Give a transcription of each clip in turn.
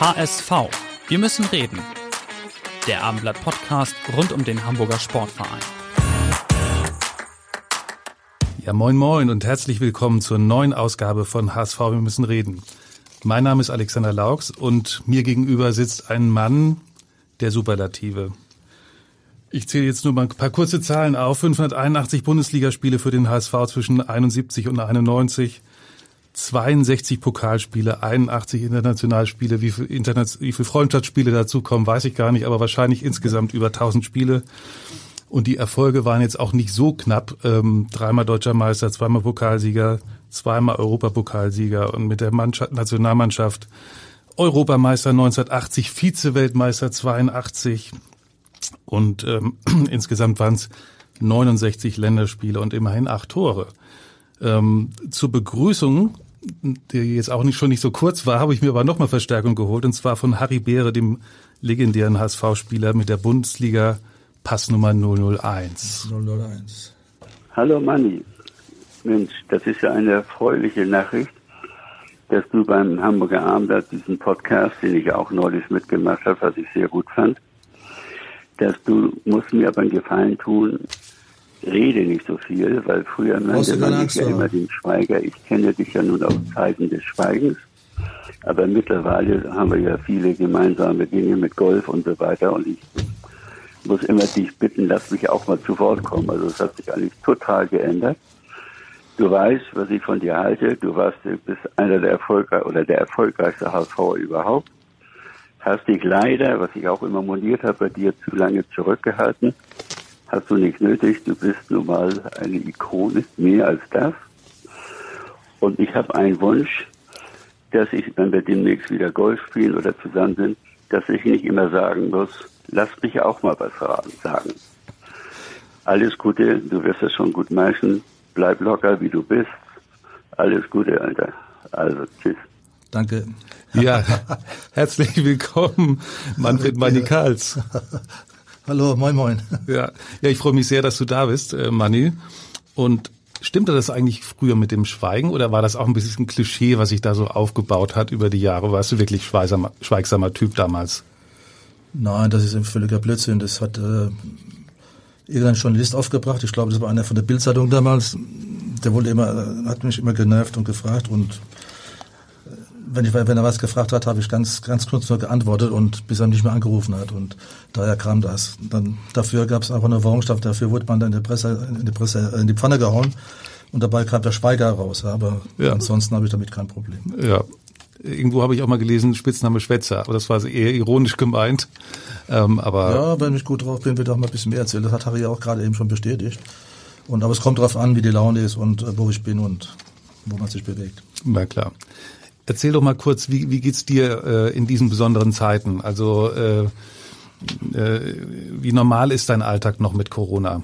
HSV. Wir müssen reden. Der Abendblatt Podcast rund um den Hamburger Sportverein. Ja, moin moin und herzlich willkommen zur neuen Ausgabe von HSV Wir müssen reden. Mein Name ist Alexander Laux und mir gegenüber sitzt ein Mann der Superlative. Ich zähle jetzt nur mal ein paar kurze Zahlen auf. 581 Bundesligaspiele für den HSV zwischen 71 und 91. 62 Pokalspiele, 81 Internationalspiele, wie viel, Internet, wie viel Freundschaftsspiele dazukommen, weiß ich gar nicht, aber wahrscheinlich insgesamt über 1000 Spiele. Und die Erfolge waren jetzt auch nicht so knapp. Ähm, dreimal deutscher Meister, zweimal Pokalsieger, zweimal Europapokalsieger und mit der Mannschaft, Nationalmannschaft Europameister 1980, Vize-Weltmeister 82 und ähm, insgesamt waren es 69 Länderspiele und immerhin acht Tore. Ähm, zur Begrüßung, die jetzt auch nicht schon nicht so kurz war, habe ich mir aber nochmal Verstärkung geholt und zwar von Harry Beere, dem legendären HSV-Spieler mit der Bundesliga Passnummer 001. 001. Hallo Manni. Mensch, das ist ja eine erfreuliche Nachricht, dass du beim Hamburger Abendblatt diesen Podcast, den ich auch neulich mitgemacht habe, was ich sehr gut fand, dass du musst mir aber einen Gefallen tun, rede nicht so viel, weil früher nannte man dich ja immer den Schweiger. Ich kenne dich ja nun aus Zeiten des Schweigens. Aber mittlerweile haben wir ja viele gemeinsame Dinge mit Golf und so weiter. Und ich muss immer dich bitten, lass mich auch mal zu Wort kommen. Also es hat sich eigentlich total geändert. Du weißt, was ich von dir halte. Du warst, bist einer der erfolgreich oder der erfolgreichste HSV überhaupt. Hast dich leider, was ich auch immer moniert habe, bei dir zu lange zurückgehalten. Hast du nicht nötig. Du bist nun mal eine Ikone, mehr als das. Und ich habe einen Wunsch, dass ich, wenn wir demnächst wieder Golf spielen oder zusammen sind, dass ich nicht immer sagen muss, lass mich auch mal was sagen. Alles Gute, du wirst es schon gut machen. Bleib locker, wie du bist. Alles Gute, Alter. Also, tschüss. Danke. Ja, herzlich willkommen, Manfred Manikals. Hallo, moin moin. Ja, ja, ich freue mich sehr, dass du da bist, äh, Mani. Und stimmte das eigentlich früher mit dem Schweigen oder war das auch ein bisschen ein Klischee, was sich da so aufgebaut hat über die Jahre? Warst du wirklich schweigsamer, schweigsamer Typ damals? Nein, das ist ein völliger Blödsinn. Das hat äh, irgendein Journalist aufgebracht. Ich glaube, das war einer von der Bildzeitung damals. Der wollte immer, hat mich immer genervt und gefragt und äh, wenn, ich, wenn er was gefragt hat, habe ich ganz, ganz kurz nur geantwortet und bis er nicht mehr angerufen hat. Und daher kam das. Dann, dafür gab es einfach eine Warnungsstaff, dafür wurde man dann in die Presse, in die Presse, in die Pfanne gehauen. Und dabei kam der Schweiger raus. Aber ja. ansonsten habe ich damit kein Problem. Ja. Irgendwo habe ich auch mal gelesen, Spitzname Schwätzer, aber das war eher ironisch gemeint. Ähm, aber ja, wenn ich gut drauf bin, wird auch mal ein bisschen mehr erzählen. Das hat Harry auch gerade eben schon bestätigt. Und aber es kommt darauf an, wie die Laune ist und äh, wo ich bin und wo man sich bewegt. Na klar. Erzähl doch mal kurz, wie, wie geht's dir äh, in diesen besonderen Zeiten? Also äh, äh, wie normal ist dein Alltag noch mit Corona?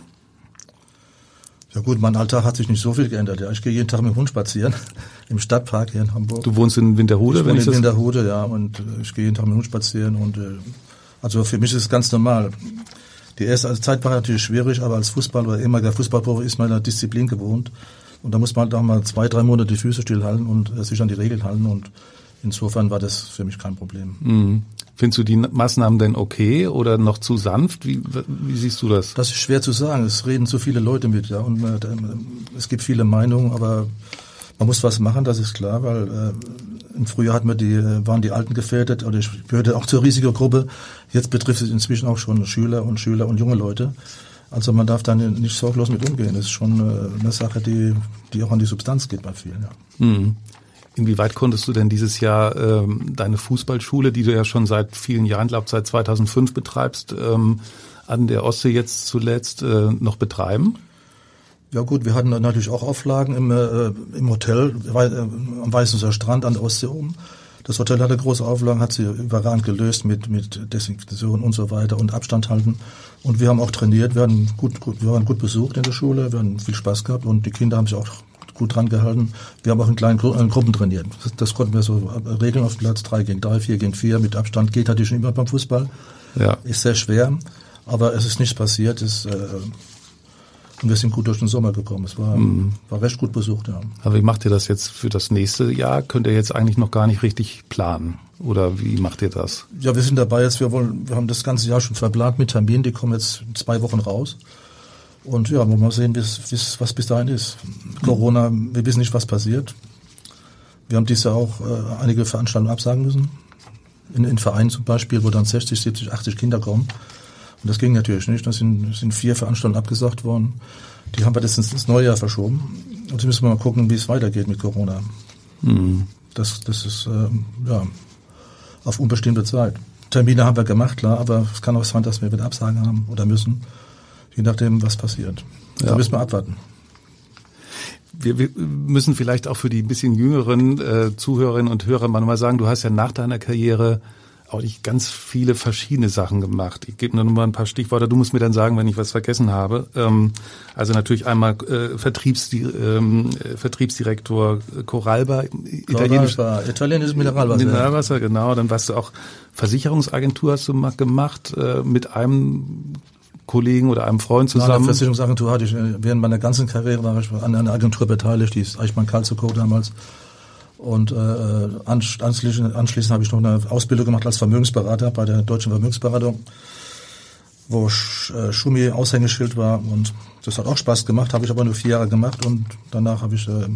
Ja gut, mein Alltag hat sich nicht so viel geändert. Ja, ich gehe jeden Tag mit dem Hund spazieren im Stadtpark hier in Hamburg. Du wohnst in Winterhude, ich wenn ich in Winterhude, ja, und äh, ich gehe jeden Tag mit dem Hund spazieren und äh, also für mich ist es ganz normal. Die erste Zeit war natürlich schwierig, aber als Fußballer ehemaliger Fußballprofi ist man in der Disziplin gewohnt. Und da muss man halt auch mal zwei, drei Monate die Füße stillhalten und äh, sich an die Regeln halten. Und insofern war das für mich kein Problem. Mhm. Findest du die Maßnahmen denn okay oder noch zu sanft? Wie, wie siehst du das? Das ist schwer zu sagen. Es reden zu viele Leute mit, ja. Und äh, es gibt viele Meinungen, aber man muss was machen, das ist klar, weil äh, im Frühjahr hatten wir die, waren die Alten gefährdet oder ich gehörte auch zur Risikogruppe. Jetzt betrifft es inzwischen auch schon Schüler und Schüler und junge Leute. Also man darf da nicht sorglos mit umgehen. Das ist schon äh, eine Sache, die, die auch an die Substanz geht bei vielen. Ja. Mhm. Inwieweit konntest du denn dieses Jahr ähm, deine Fußballschule, die du ja schon seit vielen Jahren, glaube seit 2005 betreibst, ähm, an der Ostsee jetzt zuletzt äh, noch betreiben? Ja gut, wir hatten natürlich auch Auflagen im, äh, im Hotel äh, am Weißenser Strand an der Ostsee oben. Das Hotel hatte große Auflagen, hat sie überragend gelöst mit, mit Desinfektion und so weiter und Abstand halten. Und wir haben auch trainiert, wir, hatten gut, gut, wir waren gut besucht in der Schule, wir haben viel Spaß gehabt und die Kinder haben sich auch gut dran gehalten. Wir haben auch in kleinen Gru in Gruppen trainiert. Das, das, konnten wir so regeln auf Platz, drei gegen drei, vier gegen vier, mit Abstand geht natürlich schon immer beim Fußball. Ja. Ist sehr schwer, aber es ist nichts passiert. Es, äh, und wir sind gut durch den Sommer gekommen. Es war, mhm. war recht gut besucht, ja. Aber wie macht ihr das jetzt für das nächste Jahr? Könnt ihr jetzt eigentlich noch gar nicht richtig planen? Oder wie macht ihr das? Ja, wir sind dabei jetzt, wir wollen, wir haben das ganze Jahr schon verplant mit Terminen, die kommen jetzt zwei Wochen raus. Und ja, wollen wir mal sehen, bis, bis, was bis dahin ist. Corona, wir wissen nicht, was passiert. Wir haben dieses Jahr auch äh, einige Veranstaltungen absagen müssen. In, in Vereinen zum Beispiel, wo dann 60, 70, 80 Kinder kommen. Und das ging natürlich nicht. Da sind, sind vier Veranstaltungen abgesagt worden. Die haben wir jetzt ins neue Jahr verschoben. Und jetzt müssen wir mal gucken, wie es weitergeht mit Corona. Mhm. Das, das ist äh, ja auf unbestimmte Zeit. Termine haben wir gemacht, klar, aber es kann auch sein, dass wir wieder Absagen haben oder müssen, je nachdem, was passiert. Ja. Da müssen wir abwarten. Wir, wir müssen vielleicht auch für die ein bisschen jüngeren äh, Zuhörerinnen und Hörer mal sagen, du hast ja nach deiner Karriere auch nicht ganz viele verschiedene Sachen gemacht. Ich gebe nur mal ein paar Stichworte. Du musst mir dann sagen, wenn ich was vergessen habe. Ähm, also natürlich einmal äh, Vertriebsdi ähm, Vertriebsdirektor Coralba, italienisch, italienisches Mineralwasser. Mineralwasser, genau. Dann warst du auch Versicherungsagentur hast du gemacht äh, mit einem Kollegen oder einem Freund zusammen. Nein, Versicherungsagentur hatte ich äh, während meiner ganzen Karriere war ich an einer Agentur beteiligt, die ist Eichmann Kalzuko damals. Und äh, anschließend, anschließend habe ich noch eine Ausbildung gemacht als Vermögensberater bei der Deutschen Vermögensberatung, wo äh, Schumi Aushängeschild war. Und das hat auch Spaß gemacht, habe ich aber nur vier Jahre gemacht. Und danach habe ich, äh,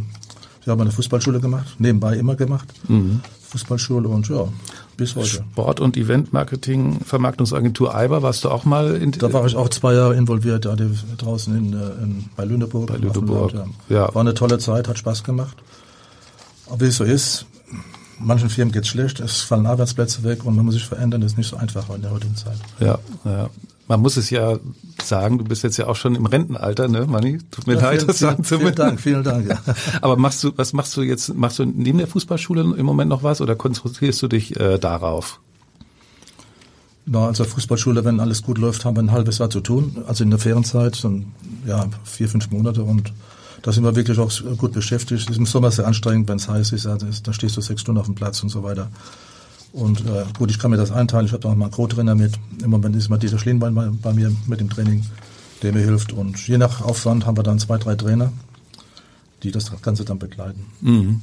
ich habe eine Fußballschule gemacht, nebenbei immer gemacht. Mhm. Fußballschule und ja, bis heute. Sport- und Eventmarketing, Vermarktungsagentur Eiber, warst du auch mal in Da war ich auch zwei Jahre involviert, da draußen in, äh, in, bei Lüneburg. Bei Lüneburg, ja. ja. War eine tolle Zeit, hat Spaß gemacht. Wie es so ist, manchen Firmen geht es schlecht, es fallen Arbeitsplätze weg und man muss sich verändern, das ist nicht so einfach in der heutigen Zeit. Ja, ja. Man muss es ja sagen, du bist jetzt ja auch schon im Rentenalter, ne, Manni? Tut mir ja, leid, das sagen zu Vielen Dank, vielen Dank. Ja. Aber machst du, was machst du jetzt? Machst du neben der Fußballschule im Moment noch was oder konzentrierst du dich äh, darauf? Na, also Fußballschule, wenn alles gut läuft, haben wir ein halbes Jahr zu tun. Also in der Ferienzeit, so, ja, vier, fünf Monate und da sind wir wirklich auch gut beschäftigt. Es ist im Sommer sehr anstrengend, wenn es heiß ist. Also da stehst du sechs Stunden auf dem Platz und so weiter. Und äh, gut, ich kann mir das einteilen. Ich habe da auch mal einen Co-Trainer mit. Im Moment ist mal dieser Schlienbein bei, bei, mir mit dem Training, der mir hilft. Und je nach Aufwand haben wir dann zwei, drei Trainer, die das Ganze dann begleiten. Mhm.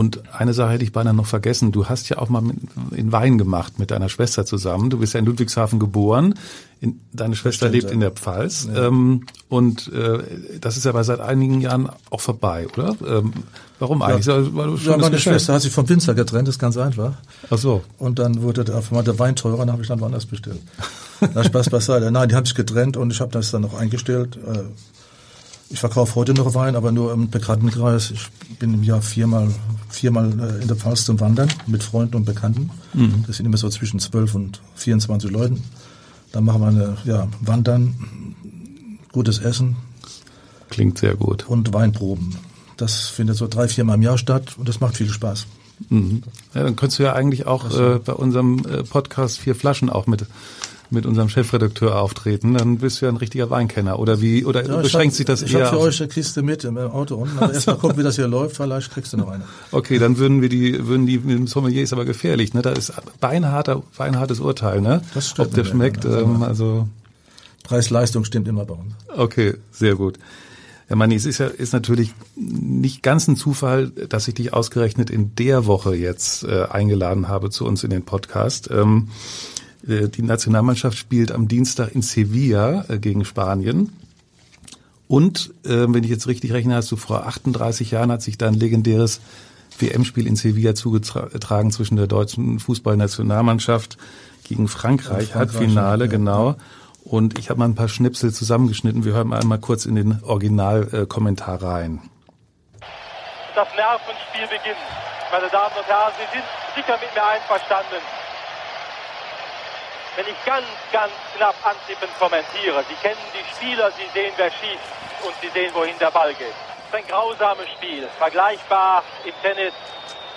Und eine Sache hätte ich beinahe noch vergessen. Du hast ja auch mal in Wein gemacht mit deiner Schwester zusammen. Du bist ja in Ludwigshafen geboren. In, deine Schwester Stimmt, lebt ja. in der Pfalz. Ja. Ähm, und äh, das ist aber seit einigen Jahren auch vorbei, oder? Ähm, warum eigentlich? Ja, Weil du ja meine Schwester hat sich vom Winzer getrennt, das ist ganz einfach. Ach so. Und dann wurde der, auf einmal der Wein teurer, dann habe ich dann woanders bestellt. Na, Spaß beiseite. Nein, die haben sich getrennt und ich habe das dann noch eingestellt. Äh, ich verkaufe heute noch Wein, aber nur im Bekanntenkreis. Ich bin im Jahr viermal, viermal äh, in der Pfalz zum Wandern mit Freunden und Bekannten. Mhm. Das sind immer so zwischen 12 und 24 Leuten. Dann machen wir eine, ja, Wandern, gutes Essen. Klingt sehr gut. Und Weinproben. Das findet so drei, viermal im Jahr statt und das macht viel Spaß. Mhm. Ja, dann könntest du ja eigentlich auch äh, bei unserem äh, Podcast vier Flaschen auch mit mit unserem Chefredakteur auftreten, dann bist du ja ein richtiger Weinkenner. Oder wie, oder ja, beschränkt hab, sich das ich eher? Ich habe für euch eine Kiste mit im Auto unten, aber erstmal gucken, wie das hier läuft, vielleicht kriegst du noch eine. Okay, dann würden wir die, würden die mit dem Sommelier ist aber gefährlich, ne? Da ist beinharter, beinhartes Urteil, ne? Das stimmt. Ob der schmeckt, ja, ähm, also. Preis-Leistung stimmt immer bei uns. Okay, sehr gut. Ja, Manni, es ist ja ist natürlich nicht ganz ein Zufall, dass ich dich ausgerechnet in der Woche jetzt äh, eingeladen habe zu uns in den Podcast. Ähm, äh, die Nationalmannschaft spielt am Dienstag in Sevilla äh, gegen Spanien. Und äh, wenn ich jetzt richtig rechne, hast du vor 38 Jahren hat sich da ein legendäres WM-Spiel in Sevilla zugetragen zwischen der deutschen Fußballnationalmannschaft gegen Frankreich, Frankreich Halbfinale, ja. genau. Und ich habe mal ein paar Schnipsel zusammengeschnitten. Wir hören mal einmal kurz in den Originalkommentar rein. Das Nervenspiel beginnt. Meine Damen und Herren, Sie sind sicher mit mir einverstanden. Wenn ich ganz, ganz knapp antippen kommentiere. Sie kennen die Spieler, Sie sehen, wer schießt und Sie sehen, wohin der Ball geht. Es ist ein grausames Spiel, vergleichbar im Tennis,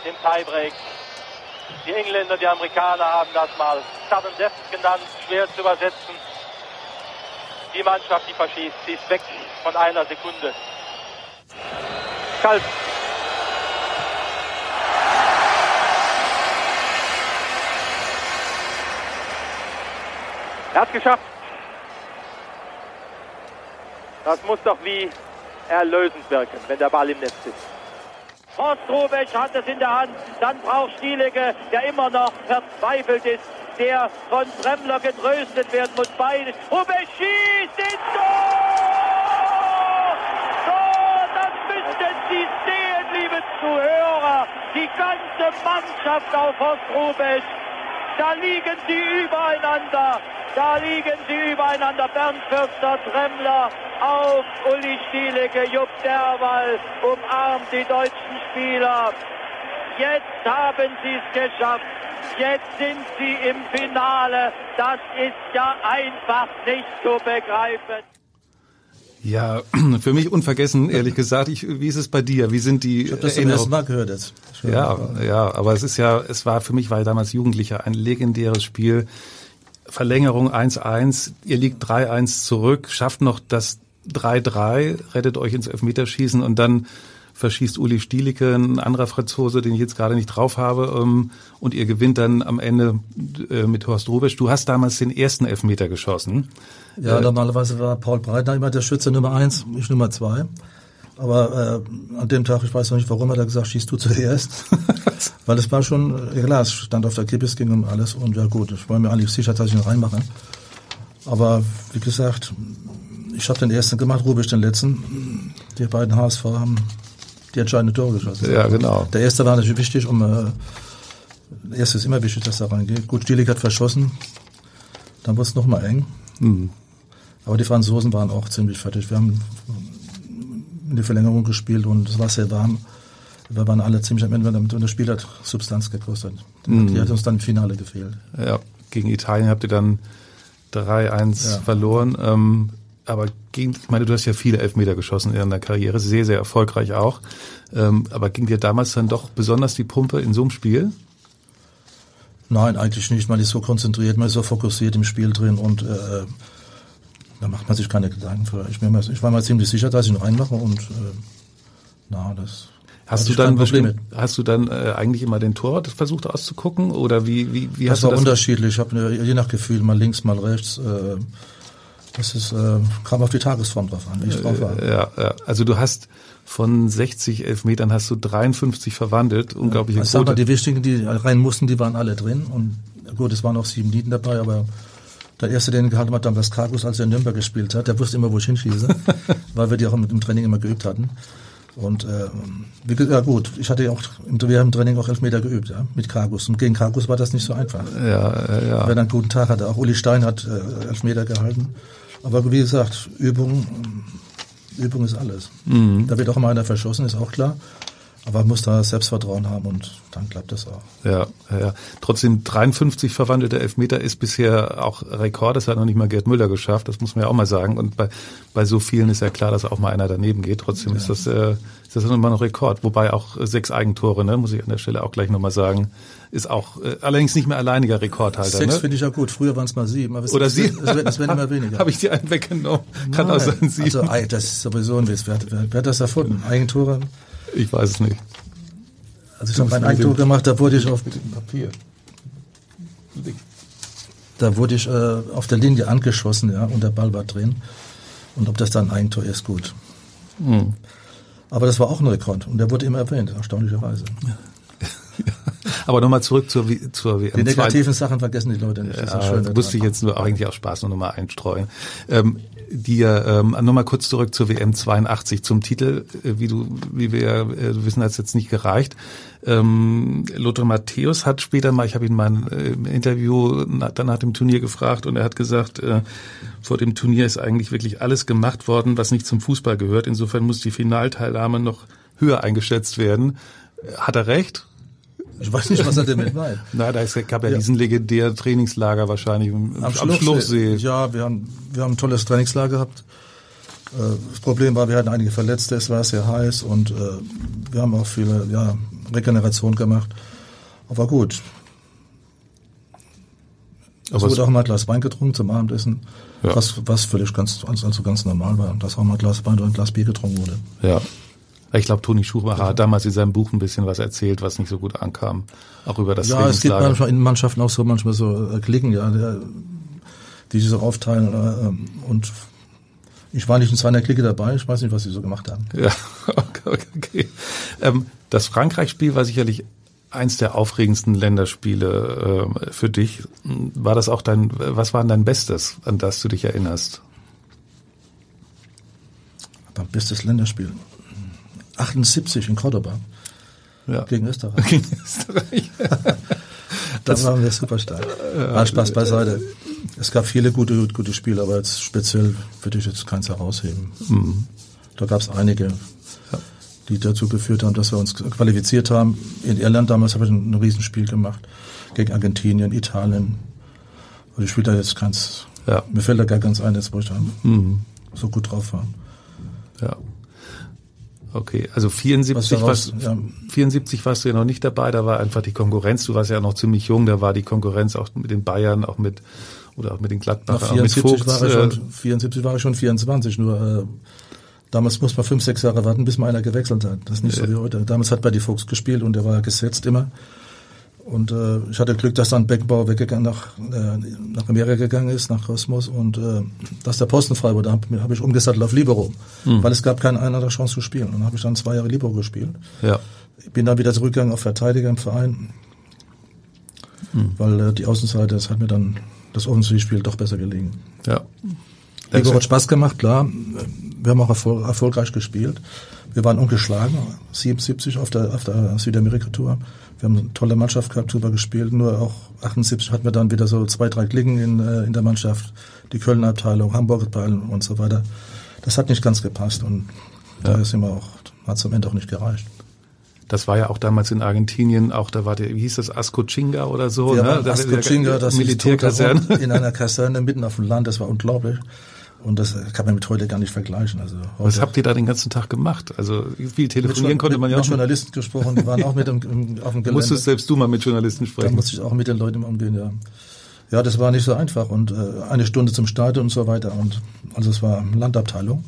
im Tiebreak. Die Engländer, die Amerikaner haben das mal Sudden Death genannt, schwer zu übersetzen. Die Mannschaft, die verschießt, sie ist weg von einer Sekunde. Kalt. Er hat geschafft. Das muss doch wie erlösend wirken, wenn der Ball im Netz ist. Horst Rubesch hat es in der Hand. Dann braucht Stielecke, der immer noch verzweifelt ist, der von Tremmler getröstet werden muss. Beide. Rubesch schießt ins! Tor, das müssten Sie sehen, liebe Zuhörer. Die ganze Mannschaft auf Horst Rubesch. Da liegen sie übereinander. Da liegen sie übereinander. Bernd Fürster, Tremmler auf Uli Stielecke, Jupp Derwal umarmt die deutschen Spieler. Jetzt haben sie es geschafft. Jetzt sind sie im Finale. Das ist ja einfach nicht zu begreifen. Ja, für mich unvergessen, ehrlich gesagt. Ich, wie ist es bei dir? Wie sind die Ich habe das zum ersten Mal gehört jetzt. Ja, ja, aber es ist ja, es war für mich, war damals Jugendlicher, ein legendäres Spiel. Verlängerung 1-1, ihr liegt 3-1 zurück, schafft noch das 3-3, rettet euch ins Elfmeterschießen und dann verschießt Uli Stielicke, ein anderer Franzose, den ich jetzt gerade nicht drauf habe, ähm, und ihr gewinnt dann am Ende äh, mit Horst Rubesch. Du hast damals den ersten Elfmeter geschossen. Ja, normalerweise war Paul Breitner immer der Schütze Nummer eins, ich Nummer zwei. Aber äh, an dem Tag, ich weiß noch nicht warum, hat er gesagt, schießt du zuerst. Weil es war schon, ja klar, es stand auf der Kippe, es ging um alles. Und ja gut, ich war mir eigentlich sicher, dass ich ihn reinmache. Aber wie gesagt, ich habe den ersten gemacht, Rubisch den letzten. Die beiden HSV haben die entscheidende Tore geschossen. Ja, genau. Der erste war natürlich wichtig, um äh, der erste ist immer wichtig, dass er reingeht. Gut, Stielig hat verschossen, dann wurde es nochmal eng. Mhm. Aber die Franzosen waren auch ziemlich fertig. Wir haben in die Verlängerung gespielt und es war sehr warm. Wir waren alle ziemlich am Ende und das Spiel hat Substanz gekostet. Mhm. Die hat uns dann im Finale gefehlt. Ja, gegen Italien habt ihr dann 3-1 Ja. verloren. Ähm, aber gegen, ich meine, du hast ja viele Elfmeter geschossen in deiner Karriere, sehr, sehr erfolgreich auch. Ähm, aber ging dir damals dann doch besonders die Pumpe in so einem Spiel? Nein, eigentlich nicht. Man ist so konzentriert, man ist so fokussiert im Spiel drin und äh, da macht man sich keine Gedanken für. Ich, mir, ich war mir ziemlich sicher, dass ich ihn reinmache und äh, na, das Hast du dann bestimmt, hast du dann äh, eigentlich immer den Torwart versucht auszugucken oder wie wie wie Das hast war du das? unterschiedlich. Ich habe je nach Gefühl mal links, mal rechts. Äh, das ist äh, kam auf die Tagesform drauf an, wie ich drauf war. Ja, ja, also du hast von 60 Elfmetern hast du 53 verwandelt, unglaubliche Ich sag mal, Quote. die wichtigen, die rein mussten, die waren alle drin. Und gut, es waren auch sieben Nieten dabei, aber der erste, den gehalten hat, damals Kargus, als er in Nürnberg gespielt hat, der wusste immer, wo ich hinschieße, weil wir die auch mit dem Training immer geübt hatten. Und äh, wie gesagt, ja gut, ich hatte ja auch, im, wir haben im Training auch Elfmeter geübt, ja, mit Kargus. Und gegen Kargus war das nicht so einfach. Ja, ja, ja. Wenn er einen guten Tag hatte. Auch Uli Stein hat äh, Elfmeter gehalten. Aber wie gesagt, Übung, Übung ist alles. Da wird auch immer einer verschossen, ist auch klar. Aber man muss da Selbstvertrauen haben und dann klappt das auch. Ja, ja, ja. Trotzdem 53 verwandelte Elfmeter ist bisher auch Rekord. Das hat noch nicht mal Gerd Müller geschafft. Das muss man ja auch mal sagen. Und bei, bei so vielen ist ja klar, dass auch mal einer daneben geht. Trotzdem ist das, äh, ist das immer noch Rekord. Wobei auch äh, sechs Eigentore, ne, muss ich an der Stelle auch gleich nochmal sagen, ist auch äh, allerdings nicht mehr alleiniger Rekordhalter. Sechs ne? finde ich ja gut. Früher waren es mal sieben. Aber es, Oder es, sieben. Es, werden- es werden immer weniger. Habe ich dir einen weggenommen? Kann auch sein, sieben. Also, das ist sowieso ein Witz. Wer, hat- wer, wer hat das erfunden? Eigentore? Ich weiß es nicht. Also ich habe mein Eigentor gemacht, da wurde ich auf, Papier. da wurde ich äh, auf der Linie angeschossen, ja, und der Ball war drin. Und ob das dann ein Eigentor ist, gut. Hm. Aber das war auch ein Rekord und der wurde immer erwähnt, erstaunlicherweise. Aber nochmal zurück zur, zur WM. Die negativen Sachen vergessen die Leute nicht. Das ist Ja, Schöne das musste ich jetzt nur eigentlich aus Spaß nur nochmal einstreuen. Ähm, dir ähm, nochmal kurz zurück zur WM 82 zum Titel, äh, wie du, wie wir äh, wissen, hat es jetzt nicht gereicht. Ähm, Lothar Matthäus hat später mal, ich habe ihn mal äh, im Interview na, dann nach dem Turnier gefragt und er hat gesagt, äh, vor dem Turnier ist eigentlich wirklich alles gemacht worden, was nicht zum Fußball gehört. Insofern muss die Finalteilnahme noch höher eingeschätzt werden. Hat er recht? Ich weiß nicht, was er damit meint. Na, da ist, gab ja, ja. diesen legendären Trainingslager wahrscheinlich am, am Schluchsee. Schluchsee. Ja, wir haben, wir haben ein tolles Trainingslager gehabt. Äh, das Problem war, wir hatten einige Verletzte, es war sehr heiß und äh, wir haben auch viele ja, Regeneration gemacht. Aber gut. Aber es wurde auch mal ein Glas Wein getrunken zum Abendessen, ja. was, was völlig ganz, also ganz normal war, dass auch mal ein Glas Wein oder ein Glas Bier getrunken wurde. Ja. Ich glaube, Toni Schumacher hat damals in seinem Buch ein bisschen was erzählt, was nicht so gut ankam. Auch über das Ja, es gibt manchmal in Mannschaften auch so manchmal so äh, Klicken, ja, die sich so aufteilen. Äh, und ich war nicht in seiner Clique dabei, ich weiß nicht, was sie so gemacht haben. Ja, okay. okay. Ähm, das Frankreich-Spiel war sicherlich eins der aufregendsten Länderspiele äh, für dich. War das auch dein, was war denn dein Bestes, an das du dich erinnerst? Mein bestes Länderspiel. 78 in Cordoba. Ja. Gegen Österreich. Gegen Österreich. da waren wir super stark. Ja, Spaß beiseite. Es gab viele gute, gute Spiele, aber jetzt speziell würde ich jetzt keins herausheben. Mhm. Da gab es einige, die dazu geführt haben, dass wir uns qualifiziert haben. In Irland damals habe ich ein, ein Riesenspiel gemacht. Gegen Argentinien, Italien. Und ich spiele da jetzt keins. Ja. Mir fällt da gar ganz ein, wo ich da mhm. so gut drauf war. Ja. Okay, also 74, was, ja. 74 warst du ja noch nicht dabei, da war einfach die Konkurrenz, du warst ja noch ziemlich jung, da war die Konkurrenz auch mit den Bayern, auch mit oder auch mit den Gladbachern, auch mit Vogts. War schon, äh, 74 war ich schon 24, nur äh, damals muss man fünf, sechs Jahre warten, bis mal einer gewechselt hat. Das ist nicht ja. so wie heute. Damals hat bei die Vogts gespielt und der war gesetzt immer. Und äh, ich hatte Glück, dass dann Beckenbauer weggegangen nach, äh, nach Amerika gegangen ist, nach Kosmos und äh, dass der Posten frei wurde, habe hab ich umgesattelt auf Libero, mhm. weil es gab keine andere Chance zu spielen. Und dann habe ich dann zwei Jahre Libero gespielt. Ja. Ich bin dann wieder zurückgegangen auf Verteidiger im Verein, mhm. weil äh, die Außenseite, das hat mir dann das Offensivspiel doch besser gelegen. Ja. Libero hat Spaß gemacht, klar. Wir haben auch erfol erfolgreich gespielt. Wir waren ungeschlagen, 77 auf der, auf der Südamerika-Tour. Wir haben eine tolle Mannschaft gehabt, super gespielt. Nur auch 78 hatten wir dann wieder so zwei, drei Klicken in, äh, in der Mannschaft. Die Kölner Abteilung, Hamburger Abteilung und so weiter. Das hat nicht ganz gepasst und ja. da ist immer auch, hat es am Ende auch nicht gereicht. Das war ja auch damals in Argentinien, auch da war der, wie hieß das, Ascochinga oder so? Ja, ne? Ascochinga, das Militärkaserne. In einer Kaserne mitten auf dem Land, das war unglaublich. Und das kann man mit heute gar nicht vergleichen. Also Was habt ihr da den ganzen Tag gemacht? Also viel telefonieren mit, konnte man ja mit auch. Mit Journalisten gesprochen, die waren auch mit im, im, auf dem Gelände. Musstest selbst du mal mit Journalisten sprechen? Da musste ich auch mit den Leuten umgehen, ja. Ja, das war nicht so einfach und äh, eine Stunde zum Stadion und so weiter und also es war Landabteilung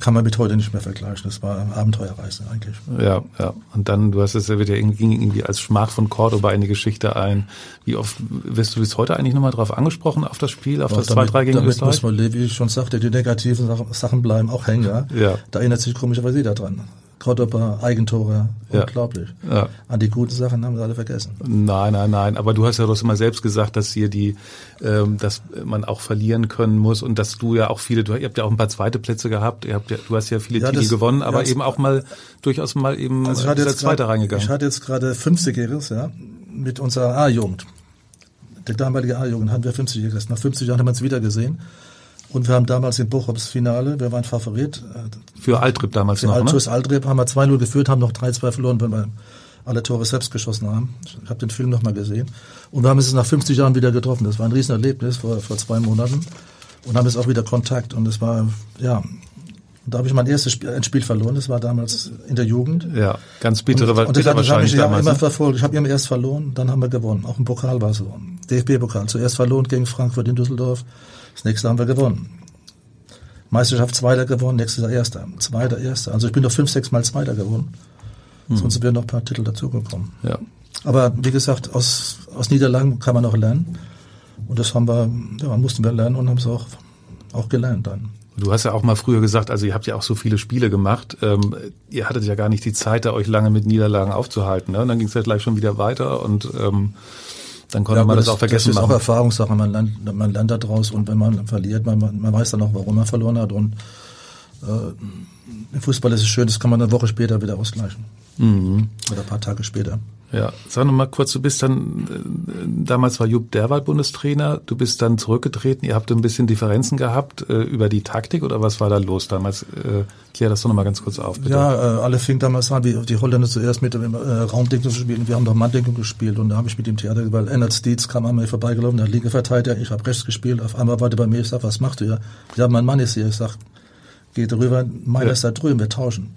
kann man mit heute nicht mehr vergleichen. Das war eine Abenteuerreise eigentlich. Ja, ja. Und dann, du hast es ja wieder irgendwie, irgendwie als Schmach von Cordoba in die Geschichte ein. Wie oft wirst du bis heute eigentlich nochmal drauf angesprochen, auf das Spiel, auf ja, das 2-3 gegen damit Österreich? muss man, wie ich schon sagte, die negativen Sachen bleiben auch hängen. Ja. ja. Da erinnert sich komischerweise jeder dran. Cordoba, Eigentore, ja. unglaublich. Ja. An die guten Sachen haben wir alle vergessen. Nein, nein, nein. Aber du hast ja doch immer selbst gesagt, dass hier die, ähm, dass man auch verlieren können muss und dass du ja auch viele, du, ihr habt ja auch ein paar zweite Plätze gehabt, ihr habt ja, du hast ja viele ja, Titel das, gewonnen, aber ja, eben auch mal durchaus mal eben also ich hatte jetzt Zweiter reingegangen. Ich hatte jetzt gerade 50-Jähriges, ja, mit unserer A-Jugend. Der damalige A-Jugend hatten wir 50-Jähriges. Nach 50 Jahren haben wir es wieder gesehen. Und wir haben damals in Bochums Finale, wir waren Favorit. Äh, für Altrip damals für noch, Altus ne? Altrip haben wir 2-0 geführt, haben noch 3-2 verloren, weil wir alle Tore selbst geschossen haben. Ich habe den Film nochmal gesehen. Und wir haben es nach 50 Jahren wieder getroffen. Das war ein Riesenerlebnis vor, vor zwei Monaten. Und haben jetzt auch wieder Kontakt. Und es war, ja, und da habe ich mein erstes Spiel, ein Spiel verloren. Das war damals in der Jugend. Ja, ganz bittere Und, und das, das habe ich ja immer ne? verfolgt. Ich habe immer erst verloren, dann haben wir gewonnen. Auch im Pokal war so. DFB-Pokal. Zuerst verloren gegen Frankfurt in Düsseldorf. Das nächste haben wir gewonnen. Meisterschaft Zweiter gewonnen, nächstes Jahr Erster. Zweiter, Erster. Also ich bin doch fünf, sechs Mal Zweiter gewonnen. Hm. Sonst wären noch ein paar Titel dazugekommen. Ja. Aber wie gesagt, aus, aus Niederlagen kann man auch lernen. Und das haben wir, ja, mussten wir lernen und haben es auch, auch gelernt dann. Du hast ja auch mal früher gesagt, also ihr habt ja auch so viele Spiele gemacht. Ähm, ihr hattet ja gar nicht die Zeit, da euch lange mit Niederlagen aufzuhalten. Ne? Und dann ging es ja gleich schon wieder weiter und ähm, dann konnte ja, man das, das, auch vergessen Das ist machen. auch Erfahrungssache, man lernt, man lernt daraus und wenn man verliert, man, man weiß dann auch, warum man verloren hat und äh, im Fußball ist es schön, das kann man eine Woche später wieder ausgleichen. Mhm. Oder ein paar Tage später. Ja, sag noch mal kurz, du bist dann, äh, damals war Jupp Derwald Bundestrainer, du bist dann zurückgetreten, ihr habt ein bisschen Differenzen gehabt äh, über die Taktik oder was war da los damals? Äh, klär das doch noch mal ganz kurz auf, bitte. Ja, äh, alle fing damals an, wie die Holländer zuerst mit dem äh, Raumdeckung zu spielen, wir haben doch Manndeckung gespielt und da habe ich mit dem Theater, weil Ennard Steeds kam einmal vorbeigelaufen, der linke Verteidiger, ich habe rechts gespielt, auf einmal war der bei mir, ich sag, was machst du ja? Ja, mein Mann ist hier, ich sag, geht rüber, meiner ja. ist da drüben, wir tauschen.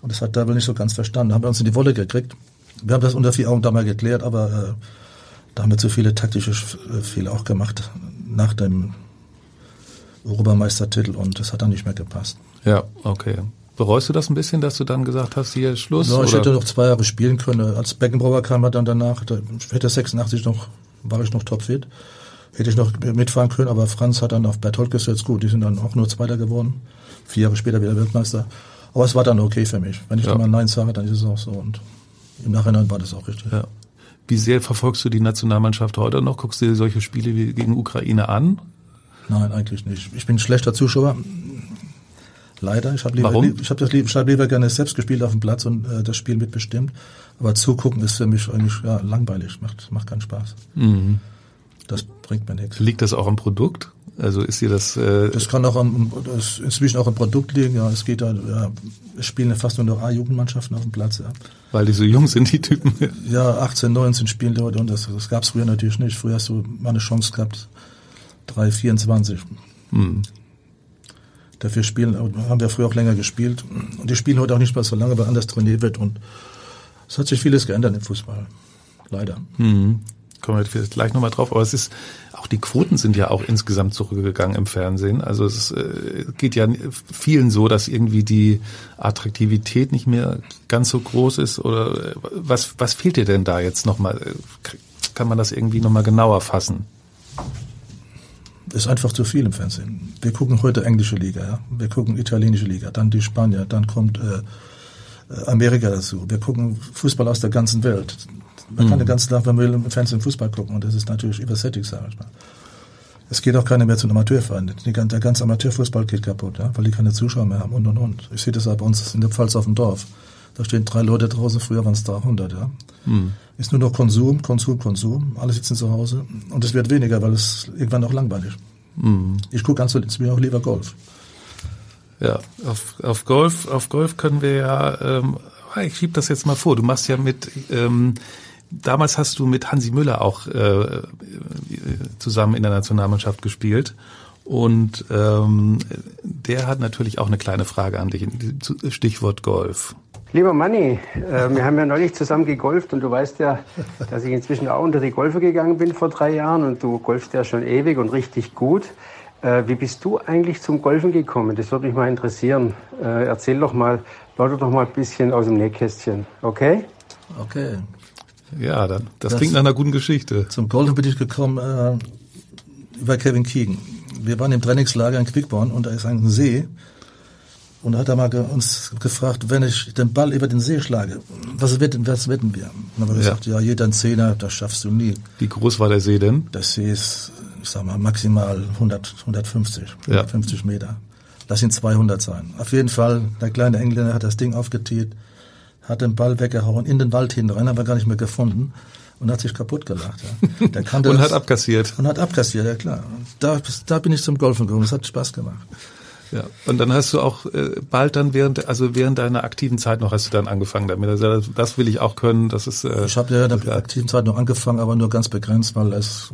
Und das hat wohl nicht so ganz verstanden, haben wir uns in die Wolle gekriegt wir haben das unter vier Augen damals geklärt, aber äh, da haben wir zu viele taktische äh, Fehler auch gemacht nach dem Europameistertitel und das hat dann nicht mehr gepasst. Ja, okay. Bereust du das ein bisschen, dass du dann gesagt hast, hier Schluss? Ja, ich oder? hätte noch zwei Jahre spielen können. Als Beckenbauer kam er dann danach, da hätte 86 noch, war ich noch topfit. Hätte ich noch mitfahren können, aber Franz hat dann auf Berthold gesetzt. Gut, die sind dann auch nur Zweiter geworden. Vier Jahre später wieder Weltmeister. Aber es war dann okay für mich. Wenn ich ja. mal Nein sage, dann ist es auch so. Und im Nachhinein war das auch richtig. Ja. Wie sehr verfolgst du die Nationalmannschaft heute noch? Guckst du dir solche Spiele wie gegen Ukraine an? Nein, eigentlich nicht. Ich bin ein schlechter Zuschauer. Leider. Ich habe habe das lieber, ich hab lieber gerne selbst gespielt auf dem Platz und äh, das Spiel mitbestimmt. Aber zugucken ist für mich eigentlich ja, langweilig. Macht, macht keinen Spaß. Mhm. Das bringt mir nichts. Liegt das auch am Produkt? Also ist dir das? Äh das kann auch am, das inzwischen auch am Produkt liegen. Ja, es geht da. Ja, es spielen fast nur noch A-Jugendmannschaften auf dem Platz. Ja. Weil die so jung sind, die Typen. Ja, 18, 19 spielen Leute und das, das gab es früher natürlich nicht. Früher hast du mal eine Chance gehabt, 3, 24. Hm. Dafür spielen, haben wir früher auch länger gespielt. Und die spielen heute auch nicht mehr so lange, weil anders trainiert wird. Und es hat sich vieles geändert im Fußball. Leider. Hm kommen wir vielleicht gleich nochmal drauf, aber es ist, auch die Quoten sind ja auch insgesamt zurückgegangen im Fernsehen. Also es äh, geht ja vielen so, dass irgendwie die Attraktivität nicht mehr ganz so groß ist oder äh, was, was fehlt dir denn da jetzt nochmal? Kann man das irgendwie nochmal genauer fassen? ist einfach zu viel im Fernsehen. Wir gucken heute englische Liga, ja? wir gucken italienische Liga, dann die Spanier, dann kommt äh, äh Amerika dazu. Wir gucken Fußball aus der ganzen Welt. Man mhm. kann den ganzen Tag beim im Fernsehen Fußball gucken und das ist natürlich übersättigt, sage ich mal. Es geht auch keiner mehr zu einem Amateurverein. Der ganze Amateurfußball geht kaputt, ja, weil die keine Zuschauer mehr haben und und und. Ich sehe das auch bei uns in der Pfalz auf dem Dorf. Da stehen drei Leute draußen, früher waren es 300, ja. Mhm. Ist nur noch Konsum, Konsum, Konsum. Alle sitzen zu Hause und es wird weniger, weil es irgendwann auch langweilig. Mhm. Ich gucke ganz mir auch lieber Golf. Ja, auf, auf Golf, auf Golf können wir ja, ähm, ich schieb das jetzt mal vor. Du machst ja mit ähm, Damals hast du mit Hansi Müller auch äh, zusammen in der Nationalmannschaft gespielt. Und ähm, der hat natürlich auch eine kleine Frage an dich. Stichwort Golf. Lieber Manni, äh, wir haben ja neulich zusammen gegolft und du weißt ja, dass ich inzwischen auch unter die Golfer gegangen bin vor drei Jahren und du golfst ja schon ewig und richtig gut. Äh, wie bist du eigentlich zum Golfen gekommen? Das würde mich mal interessieren. Äh, erzähl doch mal, plaudere doch mal ein bisschen aus dem Nähkästchen, okay? Okay. Ja, dann, das, das klingt nach einer guten Geschichte. Zum Golden bin ich gekommen äh, über Kevin Keegan. Wir waren im Trainingslager in Quickborn und da ist ein See. Und da hat er mal uns gefragt, wenn ich den Ball über den See schlage, was wetten, was wetten wir? Und dann haben wir gesagt, ja, jeder ein Zehner, das schaffst du nie. Wie groß war der See denn? Der See ist, ich sag mal, maximal 100, 150, 150 ja. Meter. Lass ihn 200 sein. Auf jeden Fall, der kleine Engländer hat das Ding aufgetiert hat den Ball weggehauen, in den Wald hinein, haben wir gar nicht mehr gefunden und hat sich kaputt gelacht. Ja. Der kannte und das, hat abkassiert. Und hat abkassiert, ja klar. Da, da bin ich zum Golfen gekommen, es hat Spaß gemacht. Ja, und dann hast du auch äh, bald dann während, also während deiner aktiven Zeit noch hast du dann angefangen damit. Also das will ich auch können. Das ist. Äh, ich habe ja in der aktiven Zeit noch angefangen, aber nur ganz begrenzt, weil es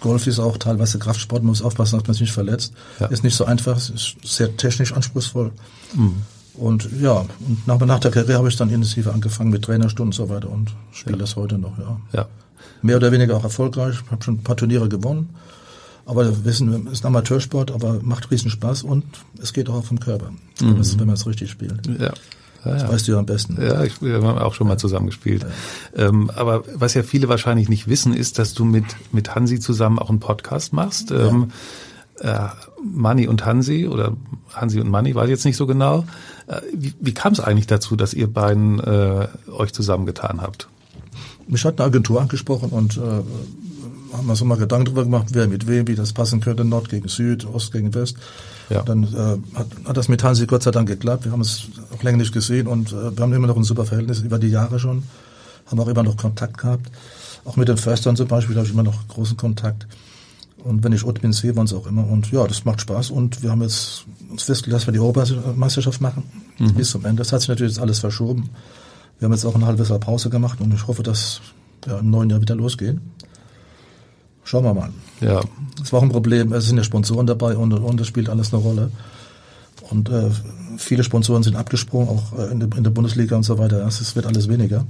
Golf ist auch teilweise Kraftsport, man muss aufpassen, dass man sich nicht verletzt. Ja. Ist nicht so einfach, ist sehr technisch anspruchsvoll. Mhm. Und ja, und nach, nach der Karriere habe ich dann intensiver angefangen mit Trainerstunden und so weiter und spiele ja. das heute noch, ja. ja. Mehr oder weniger auch erfolgreich, habe schon ein paar Turniere gewonnen. Aber wir wissen, es ist ein Amateursport, aber macht riesen Spaß und es geht auch vom Körper, mhm. wenn man es richtig spielt. Ja. Ja, das weißt du ja am besten. Ja, ich, wir haben auch schon mal zusammengespielt. Ja. Ähm, aber was ja viele wahrscheinlich nicht wissen, ist, dass du mit, mit Hansi zusammen auch einen Podcast machst. Ähm, äh, Manni und Hansi oder Hansi und Manni, weiß ich jetzt nicht so genau. Äh, wie, wie kam es eigentlich dazu, dass ihr beiden äh, euch zusammengetan habt? Mich hat eine Agentur angesprochen und äh, haben wir so mal Gedanken darüber gemacht, wer mit wem, wie das passen könnte, Nord gegen Süd, Ost gegen West. Ja. Dann äh, hat, hat das mit Hansi Gott sei Dank geklappt. Wir haben es auch länger nicht gesehen und äh, wir haben immer noch ein super Verhältnis über die Jahre schon. haben auch immer noch Kontakt gehabt. Auch mit den Förstern zum Beispiel habe ich immer noch großen Kontakt. Und wenn ich unten bin, sehe wir uns auch immer. Und ja, das macht Spaß. Und wir haben jetzt uns festgelegt, dass wir die Europameisterschaft machen. Mhm. Bis zum Ende. Das hat sich natürlich jetzt alles verschoben. Wir haben jetzt auch ein halbes Jahr Pause gemacht und ich hoffe, dass wir im neuen Jahr wieder losgehen. Schauen wir mal. Ja. Es war auch ein Problem. Es sind ja Sponsoren dabei und, und das spielt alles eine Rolle. Und äh, viele Sponsoren sind abgesprungen, auch äh, in, der, in der Bundesliga und so weiter. Es wird alles weniger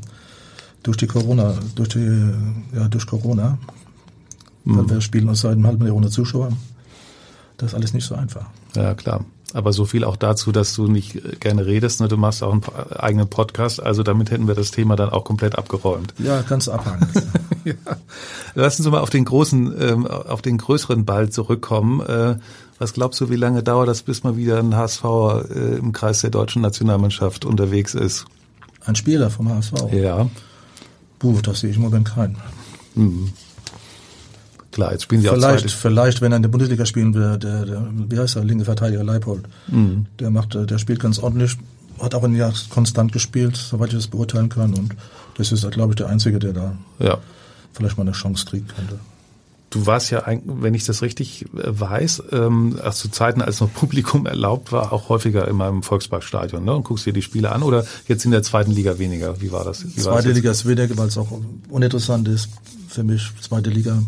durch die Corona, durch die ja durch Corona. Mhm. Wir spielen uns seit einem halben Jahr ohne Zuschauer. Das ist alles nicht so einfach. Ja, klar. Aber so viel auch dazu, dass du nicht gerne redest. Ne? Du machst auch einen eigenen Podcast. Also damit hätten wir das Thema dann auch komplett abgeräumt. Ja, kannst du abhaken. ja. Lass uns mal auf den großen, ähm, auf den größeren Ball zurückkommen. Äh, was glaubst du, wie lange dauert das, bis mal wieder ein HSV äh, im Kreis der deutschen Nationalmannschaft unterwegs ist? Ein Spieler vom HSV? Ja. Puh, das sehe ich im Moment keinen. Mhm. Klar, jetzt spielen sie vielleicht, auch Vielleicht, wenn er in der Bundesliga spielen will, der, der wie heißt er, linke Verteidiger Leipold, mhm. der macht, äh, der spielt ganz ordentlich, hat auch ein Jahr konstant gespielt, soweit ich das beurteilen kann. Und das ist, glaube ich, der Einzige, der da ja. Vielleicht mal eine Chance kriegen könnte. Du warst ja, wenn ich das richtig äh, weiß, ähm, zu Zeiten, als noch Publikum erlaubt war, auch häufiger immer im Volksparkstadion ne? und guckst dir die Spiele an oder jetzt in der zweiten Liga weniger? Wie war das? Wie Zweite Liga ist weniger, weil es auch uninteressant ist für mich. Zweite Liga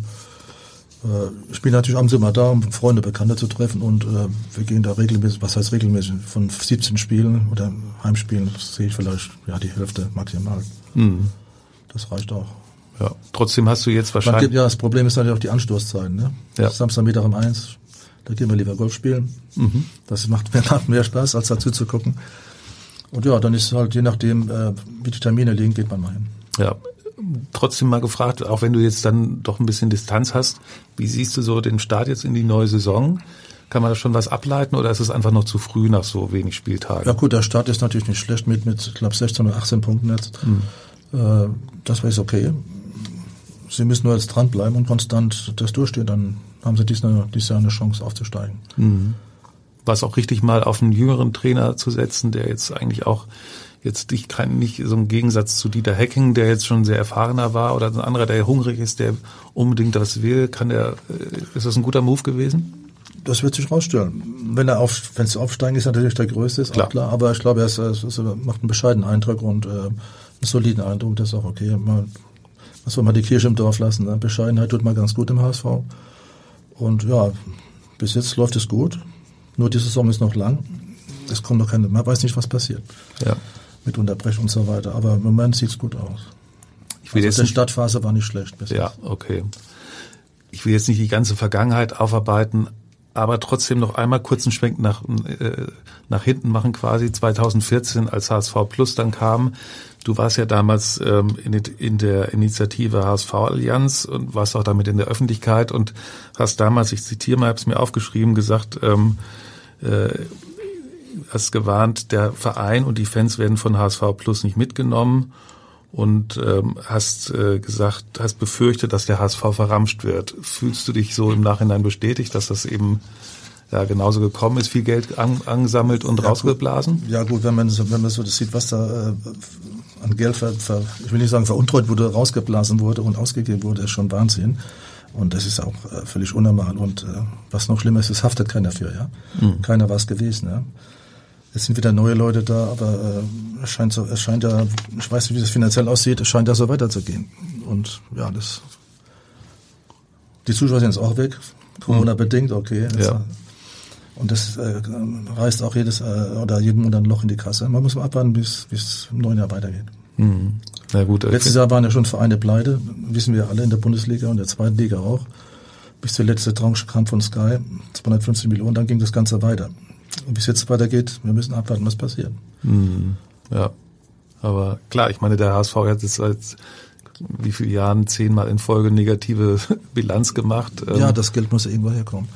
äh, ich bin natürlich abends immer da, um Freunde, Bekannte zu treffen und äh, wir gehen da regelmäßig, was heißt regelmäßig, von 17 Spielen oder Heimspielen sehe ich vielleicht ja die Hälfte maximal. Mhm. Das reicht auch. Ja, trotzdem hast du jetzt wahrscheinlich... Gibt, ja, das Problem ist natürlich auch die Anstoßzeiten. Ne? Ja. Samstagmittag um eins, da gehen wir lieber Golf spielen. Mhm. Das macht mir mehr Spaß, als dazu zu gucken. Und ja, dann ist halt je nachdem, äh, wie die Termine liegen, geht man mal hin. Ja, trotzdem mal gefragt, auch wenn du jetzt dann doch ein bisschen Distanz hast, wie siehst du so den Start jetzt in die neue Saison? Kann man da schon was ableiten oder ist es einfach noch zu früh nach so wenig Spieltagen? Ja gut, der Start ist natürlich nicht schlecht mit, mit ich glaube, 16 oder 18 Punkten jetzt. Mhm. Äh, das wäre okay. Sie müssen nur jetzt dranbleiben und konstant das durchstehen, dann haben sie dieses Jahr eine Chance aufzusteigen. Mhm. War es auch richtig mal auf einen jüngeren Trainer zu setzen, der jetzt eigentlich auch jetzt ich kann nicht so ein Gegensatz zu Dieter Hecking, der jetzt schon sehr erfahrener war, oder ein anderer, der hungrig ist, der unbedingt das will, kann der, äh, ist das ein guter Move gewesen? Das wird sich rausstellen. Wenn er auf, wenn es aufsteigen ist, natürlich der größte, ist klar. klar. Aber ich glaube, er, ist, er macht einen bescheidenen Eindruck und äh, einen soliden Eindruck. Das ist auch okay. Mal, was soll man die Kirche im Dorf lassen? Ne? Bescheidenheit tut mal ganz gut im HSV. Und ja, bis jetzt läuft es gut. Nur die Saison ist noch lang. Es kommt noch keine, man weiß nicht, was passiert. Ja mit Unterbrechung und so weiter. Aber im Moment sieht's gut aus. Ich will also jetzt die Stadtphase war nicht schlecht. Bis ja, okay. Ich will jetzt nicht die ganze Vergangenheit aufarbeiten, aber trotzdem noch einmal kurz einen Schwenk nach, äh, nach hinten machen quasi. 2014, als HSV Plus dann kam. Du warst ja damals ähm, in, in der Initiative HSV Allianz und warst auch damit in der Öffentlichkeit und hast damals, ich zitiere mal, habe es mir aufgeschrieben, gesagt, ähm, äh, hast gewarnt, der Verein und die Fans werden von HSV Plus nicht mitgenommen und ähm, hast äh, gesagt, hast befürchtet, dass der HSV verramscht wird. Fühlst du dich so im Nachhinein bestätigt, dass das eben ja genauso gekommen ist, viel Geld an, angesammelt und ja, rausgeblasen? Gut. Ja gut, wenn man wenn man so das sieht, was da äh, an Geld ver, ver, ich will nicht sagen veruntreut wurde, rausgeblasen wurde und ausgegeben wurde, ist schon Wahnsinn. Und das ist auch äh, völlig unnormal. Und äh, was noch schlimmer ist, es haftet keiner für, ja. Mhm. Keiner war es gewesen, ja. Es sind wieder neue Leute da, aber äh, es scheint so, es scheint ja, ich weiß nicht, wie das finanziell aussieht, es scheint ja so weiterzugehen. Und ja, das die Zuschauer sind jetzt auch weg, Corona bedingt, okay. Jetzt, ja. Und das äh, reißt auch jedes äh, oder jeden Monat ein Loch in die Kasse. Man muss mal abwarten, bis bis im neuen Jahr weitergeht. Mhm. Na gut. Okay. Letztes Jahr waren ja schon Vereine pleite, wissen wir alle in der Bundesliga und der zweiten Liga auch. Bis der letzte Tranche kam von Sky, 250 Millionen, dann ging das Ganze weiter. Und wie es jetzt weitergeht, wir müssen abwarten, was passiert. Mhm. Ja. Aber klar, ich meine, der HSV hat jetzt seit wie vielen Jahren zehnmal in Folge negative Bilanz gemacht. Ja, ähm, das Geld muss irgendwo herkommen.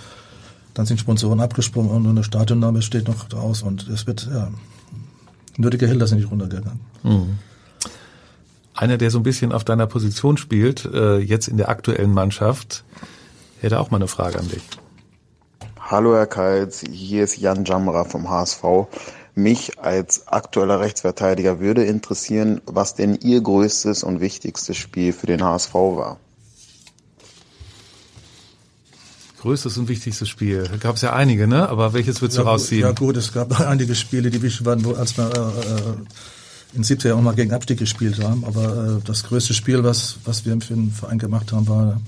Dann sind Sponsoren abgesprungen und eine Stadionname steht noch aus und es wird, ja, nur die Gehälter sind nicht runtergegangen. Mhm. Einer, der so ein bisschen auf deiner Position spielt, äh, jetzt in der aktuellen Mannschaft, hätte auch mal eine Frage an dich. Hallo Herr Kaltz, hier ist Jan Jamra vom HSV. Mich als aktueller Rechtsverteidiger würde interessieren, was denn Ihr größtes und wichtigstes Spiel für den HSV war. Größtes und wichtigstes Spiel. Da gab es ja einige, ne? Aber welches würdest ja, du rausziehen? Ja gut, es gab einige Spiele, die wichtig waren, wo, als wir äh, in den 70er Jahren mal gegen Abstieg gespielt haben. Aber äh, das größte Spiel, was, was wir für den Verein gemacht haben, war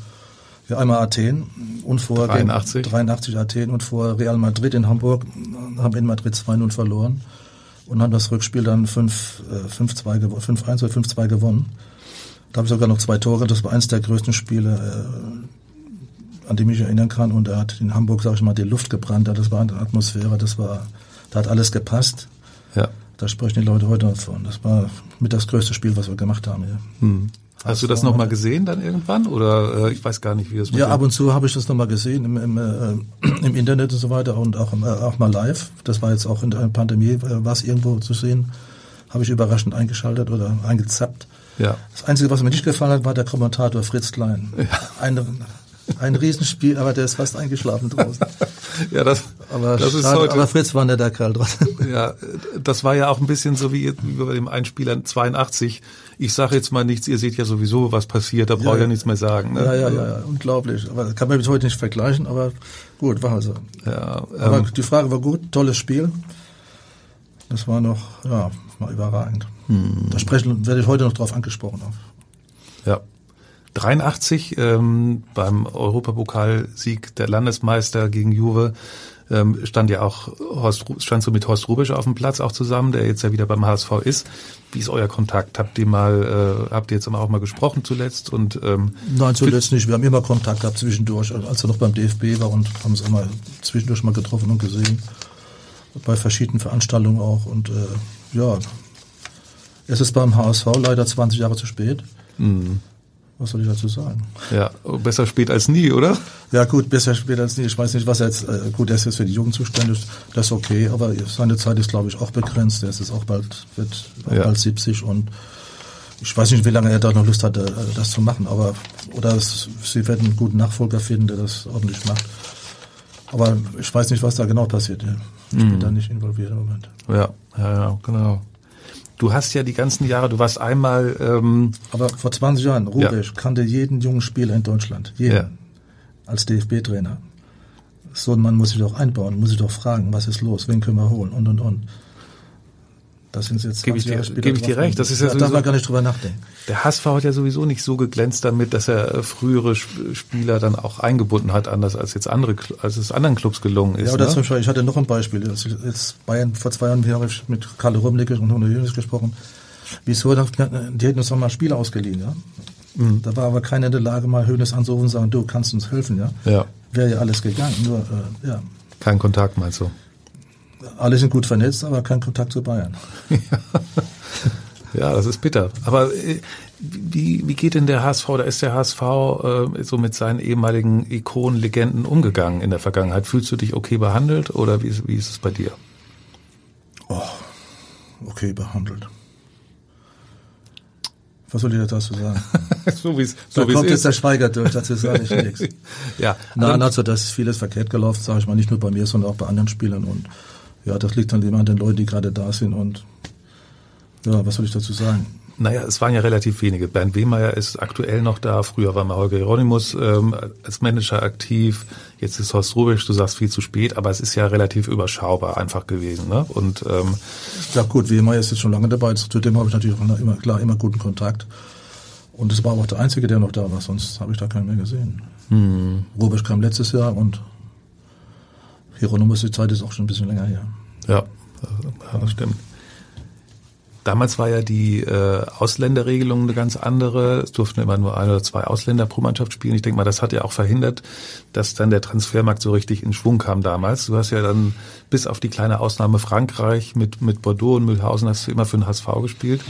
ja, einmal Athen und vor 83. Gegen 83 Athen und vor Real Madrid in Hamburg haben in Madrid 2-0 verloren und haben das Rückspiel dann 5-2 äh, 5-1 oder 5-2 gewonnen. Da habe ich sogar noch zwei Tore. Das war eines der größten Spiele, äh, an die ich mich erinnern kann. Und er hat in Hamburg, sage ich mal, die Luft gebrannt. Das war eine Atmosphäre, das war, da hat alles gepasst. Ja. Da sprechen die Leute heute noch von. Das war mit das größte Spiel, was wir gemacht haben. Ja. Hm. Hast du das nochmal gesehen dann irgendwann? Oder äh, ich weiß gar nicht, wie das Ja, ab und zu habe ich das nochmal gesehen im, im, äh, im Internet und so weiter und auch, äh, auch mal live. Das war jetzt auch in der Pandemie, äh, war es irgendwo zu sehen. Habe ich überraschend eingeschaltet oder eingezappt. Ja. Das Einzige, was mir nicht gefallen hat, war der Kommentator Fritz Klein. Ja. Ein, ein Riesenspiel, aber der ist fast eingeschlafen draußen. ja, das, aber, das schade, ist heute. Aber Fritz war nicht der Kerl dran. ja, das war ja auch ein bisschen so wie, wie bei dem Einspieler 82. Ich sage jetzt mal nichts, ihr seht ja sowieso, was passiert, da brauche ich ja, ja nichts mehr sagen. Ne? Ja, ja, ja, ja, unglaublich. Aber kann man bis heute nicht vergleichen, aber gut, war also. Ja, ähm, aber die Frage war gut, tolles Spiel. Das war noch, ja, war überragend. Hm. Da sprechen, werde ich heute noch drauf angesprochen. Auf. Ja. 83 ähm, beim Europapokalsieg der Landesmeister gegen Juve ähm, stand ja auch Horst, standst du mit Horst Rubisch auf dem Platz auch zusammen, der jetzt ja wieder beim HSV ist. Wie ist euer Kontakt? Habt ihr mal, äh, habt ihr jetzt auch mal gesprochen zuletzt? Und ähm, nein, zuletzt nicht. Wir haben immer Kontakt gehabt zwischendurch, als er noch beim DFB war und haben es immer zwischendurch mal getroffen und gesehen bei verschiedenen Veranstaltungen auch und äh, ja, es ist beim HSV leider 20 Jahre zu spät. Mhm. Was soll ich dazu sagen? Ja, besser spät als nie, oder? Ja, gut, besser spät als nie. Ich weiß nicht, was er jetzt, äh, gut, er ist jetzt für die Jugend zuständig, das ist okay, aber seine Zeit ist, glaube ich, auch begrenzt. Er ist jetzt auch bald, wird auch ja. bald 70 und ich weiß nicht, wie lange er da noch Lust hat, das zu machen, aber, oder es, sie werden einen guten Nachfolger finden, der das ordentlich macht. Aber ich weiß nicht, was da genau passiert. Ich bin da nicht involviert im Moment. Ja, ja, ja, genau. Du hast ja die ganzen Jahre, du warst einmal. Ähm, Aber vor 20 Jahren, Rubisch ja. kannte jeden jungen Spieler in Deutschland. Jeden. Ja. Als DFB-Trainer. So ein Mann muss ich doch einbauen, muss ich doch fragen, was ist los, wen können wir holen und und und. Das sind jetzt Gebe ich dir, gebe ich dir recht. Das ist ja, da darf man gar nicht drüber nachdenken. Der HSV hat ja sowieso nicht so geglänzt damit, dass er äh, frühere Spieler dann auch eingebunden hat, anders als jetzt andere, als es anderen Clubs gelungen ist. Ja, oder ne? zum Beispiel, ich hatte noch ein Beispiel. Jetzt Bayern, vor zwei Jahren habe ich mit Karl Rumlicke und Huno Jönes gesprochen. Wieso? Die hätten uns auch mal Spieler ausgeliehen, ja. Mhm. Da war aber keiner in der Lage, mal Hönes anzurufen und sagen, du kannst uns helfen, ja. Ja. Wäre ja alles gegangen, nur, äh, ja. Kein Kontakt, meinst du? Alle sind gut vernetzt, aber kein Kontakt zu Bayern. ja, das ist bitter. Aber äh, wie, wie geht denn der HSV, da ist der HSV äh, so mit seinen ehemaligen Ikonen, Legenden umgegangen in der Vergangenheit? Fühlst du dich okay behandelt oder wie, wie ist es bei dir? Oh, okay behandelt. Was soll ich dazu sagen? so wie es so Da kommt jetzt der Schweiger durch, dazu sage ich nichts. ja. Nein, also das ist vieles verkehrt gelaufen, sage ich mal, nicht nur bei mir, sondern auch bei anderen Spielern und ja, das liegt an dem an den Leuten, die gerade da sind und ja, was soll ich dazu sagen? Naja, es waren ja relativ wenige. Bernd Wehmeier ist aktuell noch da. Früher war mal Holger Hieronymus ähm, als Manager aktiv. Jetzt ist Horst Rubisch, du sagst viel zu spät, aber es ist ja relativ überschaubar einfach gewesen. Ne? Und ähm, Ja gut, Wehmeier ist jetzt schon lange dabei. Zu dem habe ich natürlich auch immer, klar immer guten Kontakt. Und es war aber auch der Einzige, der noch da war, sonst habe ich da keinen mehr gesehen. Hm. Rubisch kam letztes Jahr und Hieronymus, die Zeit ist auch schon ein bisschen länger her. Ja, das stimmt. Damals war ja die äh, Ausländerregelung eine ganz andere. Es durften immer nur ein oder zwei Ausländer pro Mannschaft spielen. Ich denke mal, das hat ja auch verhindert, dass dann der Transfermarkt so richtig in Schwung kam damals. Du hast ja dann bis auf die kleine Ausnahme Frankreich mit, mit Bordeaux und Mühlhausen hast du immer für den HSV gespielt.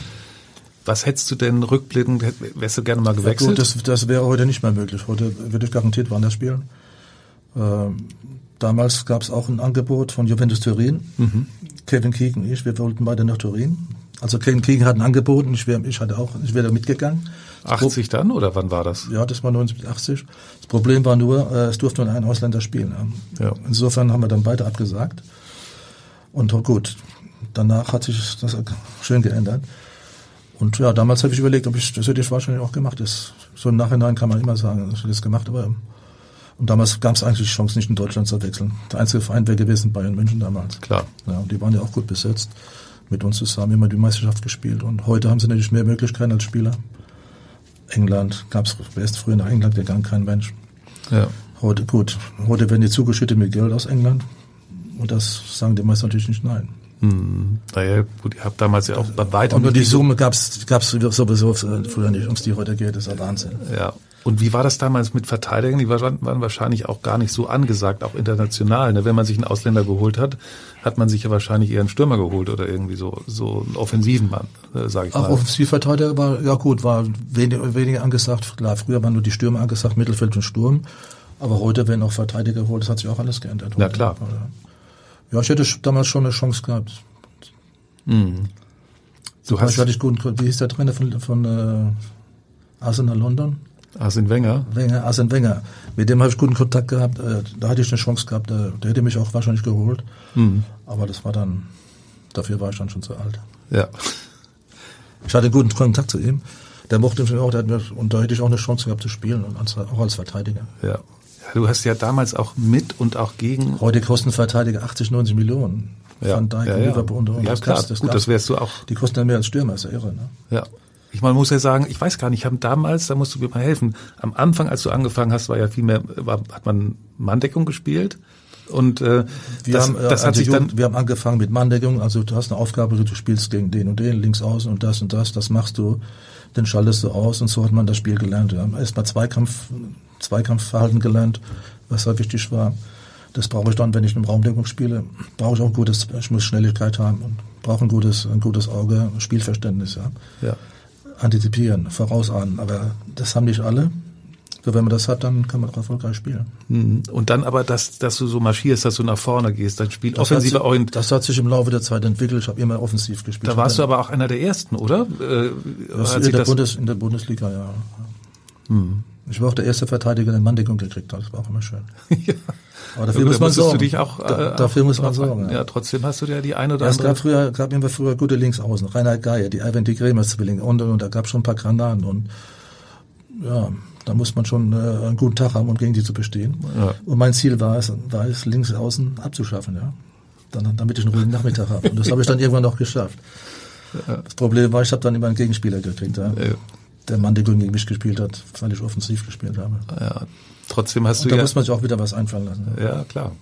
Was hättest du denn rückblickend, wärst du gerne mal gewechselt? Ja, gut, das, das wäre heute nicht mehr möglich. Heute würde ich garantiert woanders spielen. Ähm, damals gab es auch ein Angebot von Juventus Turin. Mhm. Kevin Keegan und ich, wir wollten beide nach Turin. Also Kevin Keegan hat ein Angebot und ich, wär, ich hatte auch, ich wäre da mitgegangen. 80 dann oder wann war das? Ja, das war 1980. Das Problem war nur, äh, es durfte nur ein Ausländer spielen. Ja. Insofern haben wir dann beide abgesagt. Und gut, danach hat sich das schön geändert. Und ja, damals habe ich überlegt, ob ich, das hätte ich wahrscheinlich auch gemacht. Das, so im Nachhinein kann man immer sagen, ich hätte das gemacht, aber und damals gab es eigentlich die Chance, nicht in Deutschland zu wechseln. Der einzige Verein wäre gewesen Bayern München damals. Klar. Ja, und die waren ja auch gut besetzt. Mit uns zusammen immer die Meisterschaft gespielt. Und heute haben sie natürlich mehr Möglichkeiten als Spieler. England gab es, wer ist früher nach England gegangen? Kein Mensch. Ja. Heute, gut, heute werden die zugeschüttet mit Geld aus England. Und das sagen die meisten natürlich nicht nein. Hm. Naja, gut, ihr habt damals ja auch bei weitem. Und nur die Summe gab es sowieso früher nicht, ums die heute geht, ist ja Wahnsinn. Ja. Und wie war das damals mit Verteidigern? Die waren, waren wahrscheinlich auch gar nicht so angesagt, auch international. Ne? Wenn man sich einen Ausländer geholt hat, hat man sich ja wahrscheinlich eher einen Stürmer geholt oder irgendwie so so einen offensiven Mann, äh, sage ich Auch mal. Offensivverteidiger war, ja gut, war weniger, weniger angesagt. Klar, früher waren nur die Stürmer angesagt, Mittelfeld und Sturm. Aber heute werden auch Verteidiger geholt, das hat sich auch alles geändert. Ja, klar. Ja, ich hätte damals schon eine Chance gehabt. Mhm. Du hast, hatte ich guten, wie hieß der Trainer von, von äh, Arsenal London? Arsene Wenger? Wenger, Arsene Wenger. Mit dem habe ich guten Kontakt gehabt. Äh, da hatte ich eine Chance gehabt. Äh, der hätte mich auch wahrscheinlich geholt. Mhm. Aber das war dann, dafür war ich dann schon zu alt. Ja. Ich hatte guten Kontakt zu ihm. Der mochte mich auch, der hat mir, und da hätte ich auch eine Chance gehabt zu spielen, und als, auch als Verteidiger. Ja. ja. Du hast ja damals auch mit und auch gegen. Heute kosten Verteidiger 80, 90 Millionen. Ja. Van Dijk, ja, ja. Liverpool und, und ja, das klar. gab's- das Gut, gab's. das wärst du auch. Die kosten ja mehr als Stürmer, ist ja irre, ne? Ja. Ich meine, muss ja sagen, ich weiß gar nicht, haben damals, da musst du mir mal helfen. Am Anfang, als du angefangen hast, war ja viel mehr, war, hat man Manndeckung gespielt. Und äh, Wir das, haben, äh, das hat der sich dann Jugend- wir haben angefangen mit Manndeckung, also du hast eine Aufgabe, du spielst gegen den und den, links außen und das und das, das machst du, dann schaltest du aus und so hat man das Spiel gelernt. Wir haben erstmal Zweikampf, Zweikampfverhalten gelernt, was sehr wichtig war. Das brauche ich dann, wenn ich eine Raumdeckung spiele, brauche ich auch ein gutes, ich muss Schnelligkeit haben und brauche ein gutes, ein gutes Auge, Spielverständnis, ja. ja. Antizipieren, vorausahnen, aber das haben nicht alle. So, wenn man das hat, dann kann man auch erfolgreich spielen. Mhm. Und dann aber, dass, dass du so marschierst, dass du nach vorne gehst, dein Spiel Das hat, offensiver sich, Orient. das hat sich im Laufe der Zeit entwickelt. Ich habe immer offensiv gespielt. Da warst du aber auch einer der ersten, oder? Äh, in, der Bundes, in der Bundesliga, ja. Ich war auch der erste Verteidiger, der Manndeckung gekriegt hat. Das war auch immer schön. ja. Aber dafür Ja, muss man sorgen. Du dich auch, Da- äh, dafür muss man sorgen, ja. Ja, trotzdem hast du ja die eine oder Ja, es andere. gab früher, gab immer früher gute Linksaußen. Reinhard Geier, die Ivan die Kremer Zwillinge und, und, und da gab schon ein paar Granaten und ja, da muss man schon äh, einen guten Tag haben, um gegen die zu bestehen. Ja. Und mein Ziel war es, war es, links außen abzuschaffen, ja. Dann, damit ich einen ruhigen Nachmittag habe. Und das habe ich dann irgendwann auch geschafft. Das Problem war, ich habe dann immer einen Gegenspieler gekriegt, ja. Der Mann, der gegen mich gespielt hat, weil ich offensiv gespielt habe. ja. Trotzdem hast Und du da ja. muss man sich auch wieder was einfallen lassen. Ja, klar.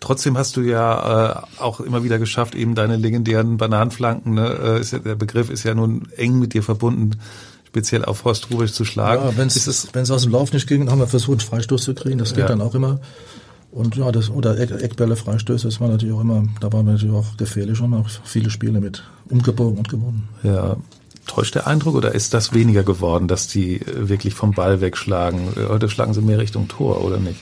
Trotzdem hast du ja äh, auch immer wieder geschafft, eben deine legendären Bananenflanken, ne, äh, ist ja, der Begriff ist ja nun eng mit dir verbunden, speziell auf Horst Rubisch zu schlagen. Ja, wenn es es wenn es aus dem Lauf nicht ging, haben wir versucht, einen Freistoß zu kriegen. Das geht Ja. dann auch immer. Und ja, das oder Eck, Eckbälle, Freistöße, das war natürlich auch immer, da waren wir natürlich auch gefährlich und haben auch viele Spiele mit umgebogen und gewonnen. ja, täuscht der Eindruck oder ist das weniger geworden, dass die äh, wirklich vom Ball wegschlagen? Äh, Heute schlagen sie mehr Richtung Tor, oder nicht?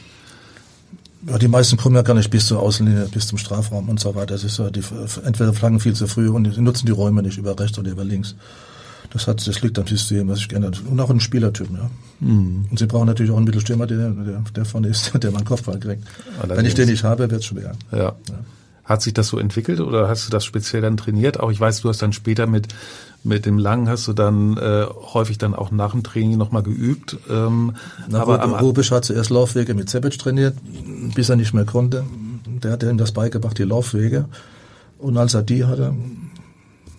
Ja, die meisten kommen ja gar nicht bis zur Außenlinie, bis zum Strafraum und so weiter. Das ist ja die, entweder flaggen viel zu früh und sie nutzen die Räume nicht über rechts oder über links. Das hat, das liegt am System, was sich geändert hat. Und auch im Spielertypen, ja. Mhm. Und sie brauchen natürlich auch einen Mittelstürmer, der, der, der vorne ist, der mal einen Kopfball kriegt. Allerdings. Wenn ich den nicht habe, wird's schwer. Ja. Hat sich das so entwickelt oder hast du das speziell dann trainiert? Auch ich weiß, du hast dann später mit mit dem Langen hast du dann äh, häufig dann auch nach dem Training nochmal geübt. Ähm, Na, aber aber am, Rubisch hat zuerst Laufwege mit Zepic trainiert, bis er nicht mehr konnte. Der hat ihm das beigebracht, die Laufwege. Und als er die hatte,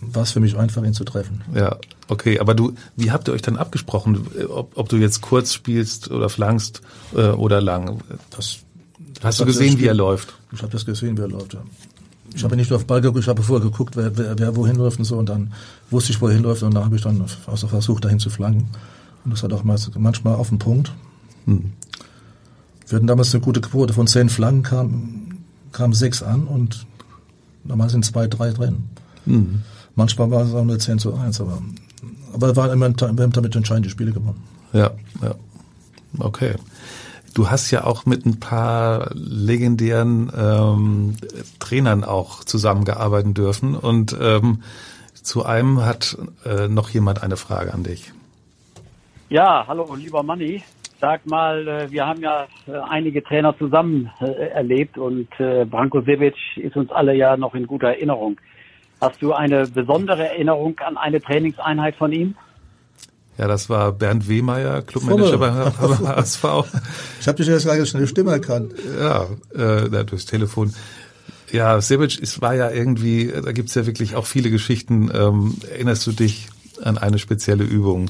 war es für mich einfach, ihn zu treffen. ja, okay, aber du, wie habt ihr euch dann abgesprochen, ob, ob du jetzt kurz spielst oder flankst äh, oder lang? Das, Hast du gesehen, wie er läuft? Ich habe das gesehen, wie er läuft. Ja. Ich habe nicht nur auf Ball geguckt, ich habe vorher geguckt, wer, wer, wer wohin läuft und so. Und dann wusste ich, wo er hinläuft. Und dann habe ich dann also versucht, dahin zu flanken. Und das hat auch manchmal auf den Punkt. Hm. Wir hatten damals eine gute Quote. Von zehn Flanken kamen kam sechs an und normal sind zwei, drei drin. Hm. Manchmal war es auch nur 10 zu 1, aber, aber war immer, wir haben damit entscheidende Spiele gewonnen. Ja, ja. Okay. Du hast ja auch mit ein paar legendären ähm, Trainern auch zusammengearbeitet dürfen und ähm, zu einem hat äh, noch jemand eine Frage an dich. Ja, hallo, lieber Manni. Sag mal, äh, wir haben ja äh, einige Trainer zusammen äh, erlebt und Branko Sevic ist uns alle ja noch in guter Erinnerung. Hast du eine besondere Erinnerung an eine Trainingseinheit von ihm? Ja, das war Bernd Wehmeier, Clubmanager bei HSV. Ich habe dich jetzt gar nicht schnell Stimme erkannt. Ja, äh, durchs Telefon. Ja, Sebic es war ja irgendwie, da gibt's ja wirklich auch viele Geschichten. Ähm, erinnerst du dich an eine spezielle Übung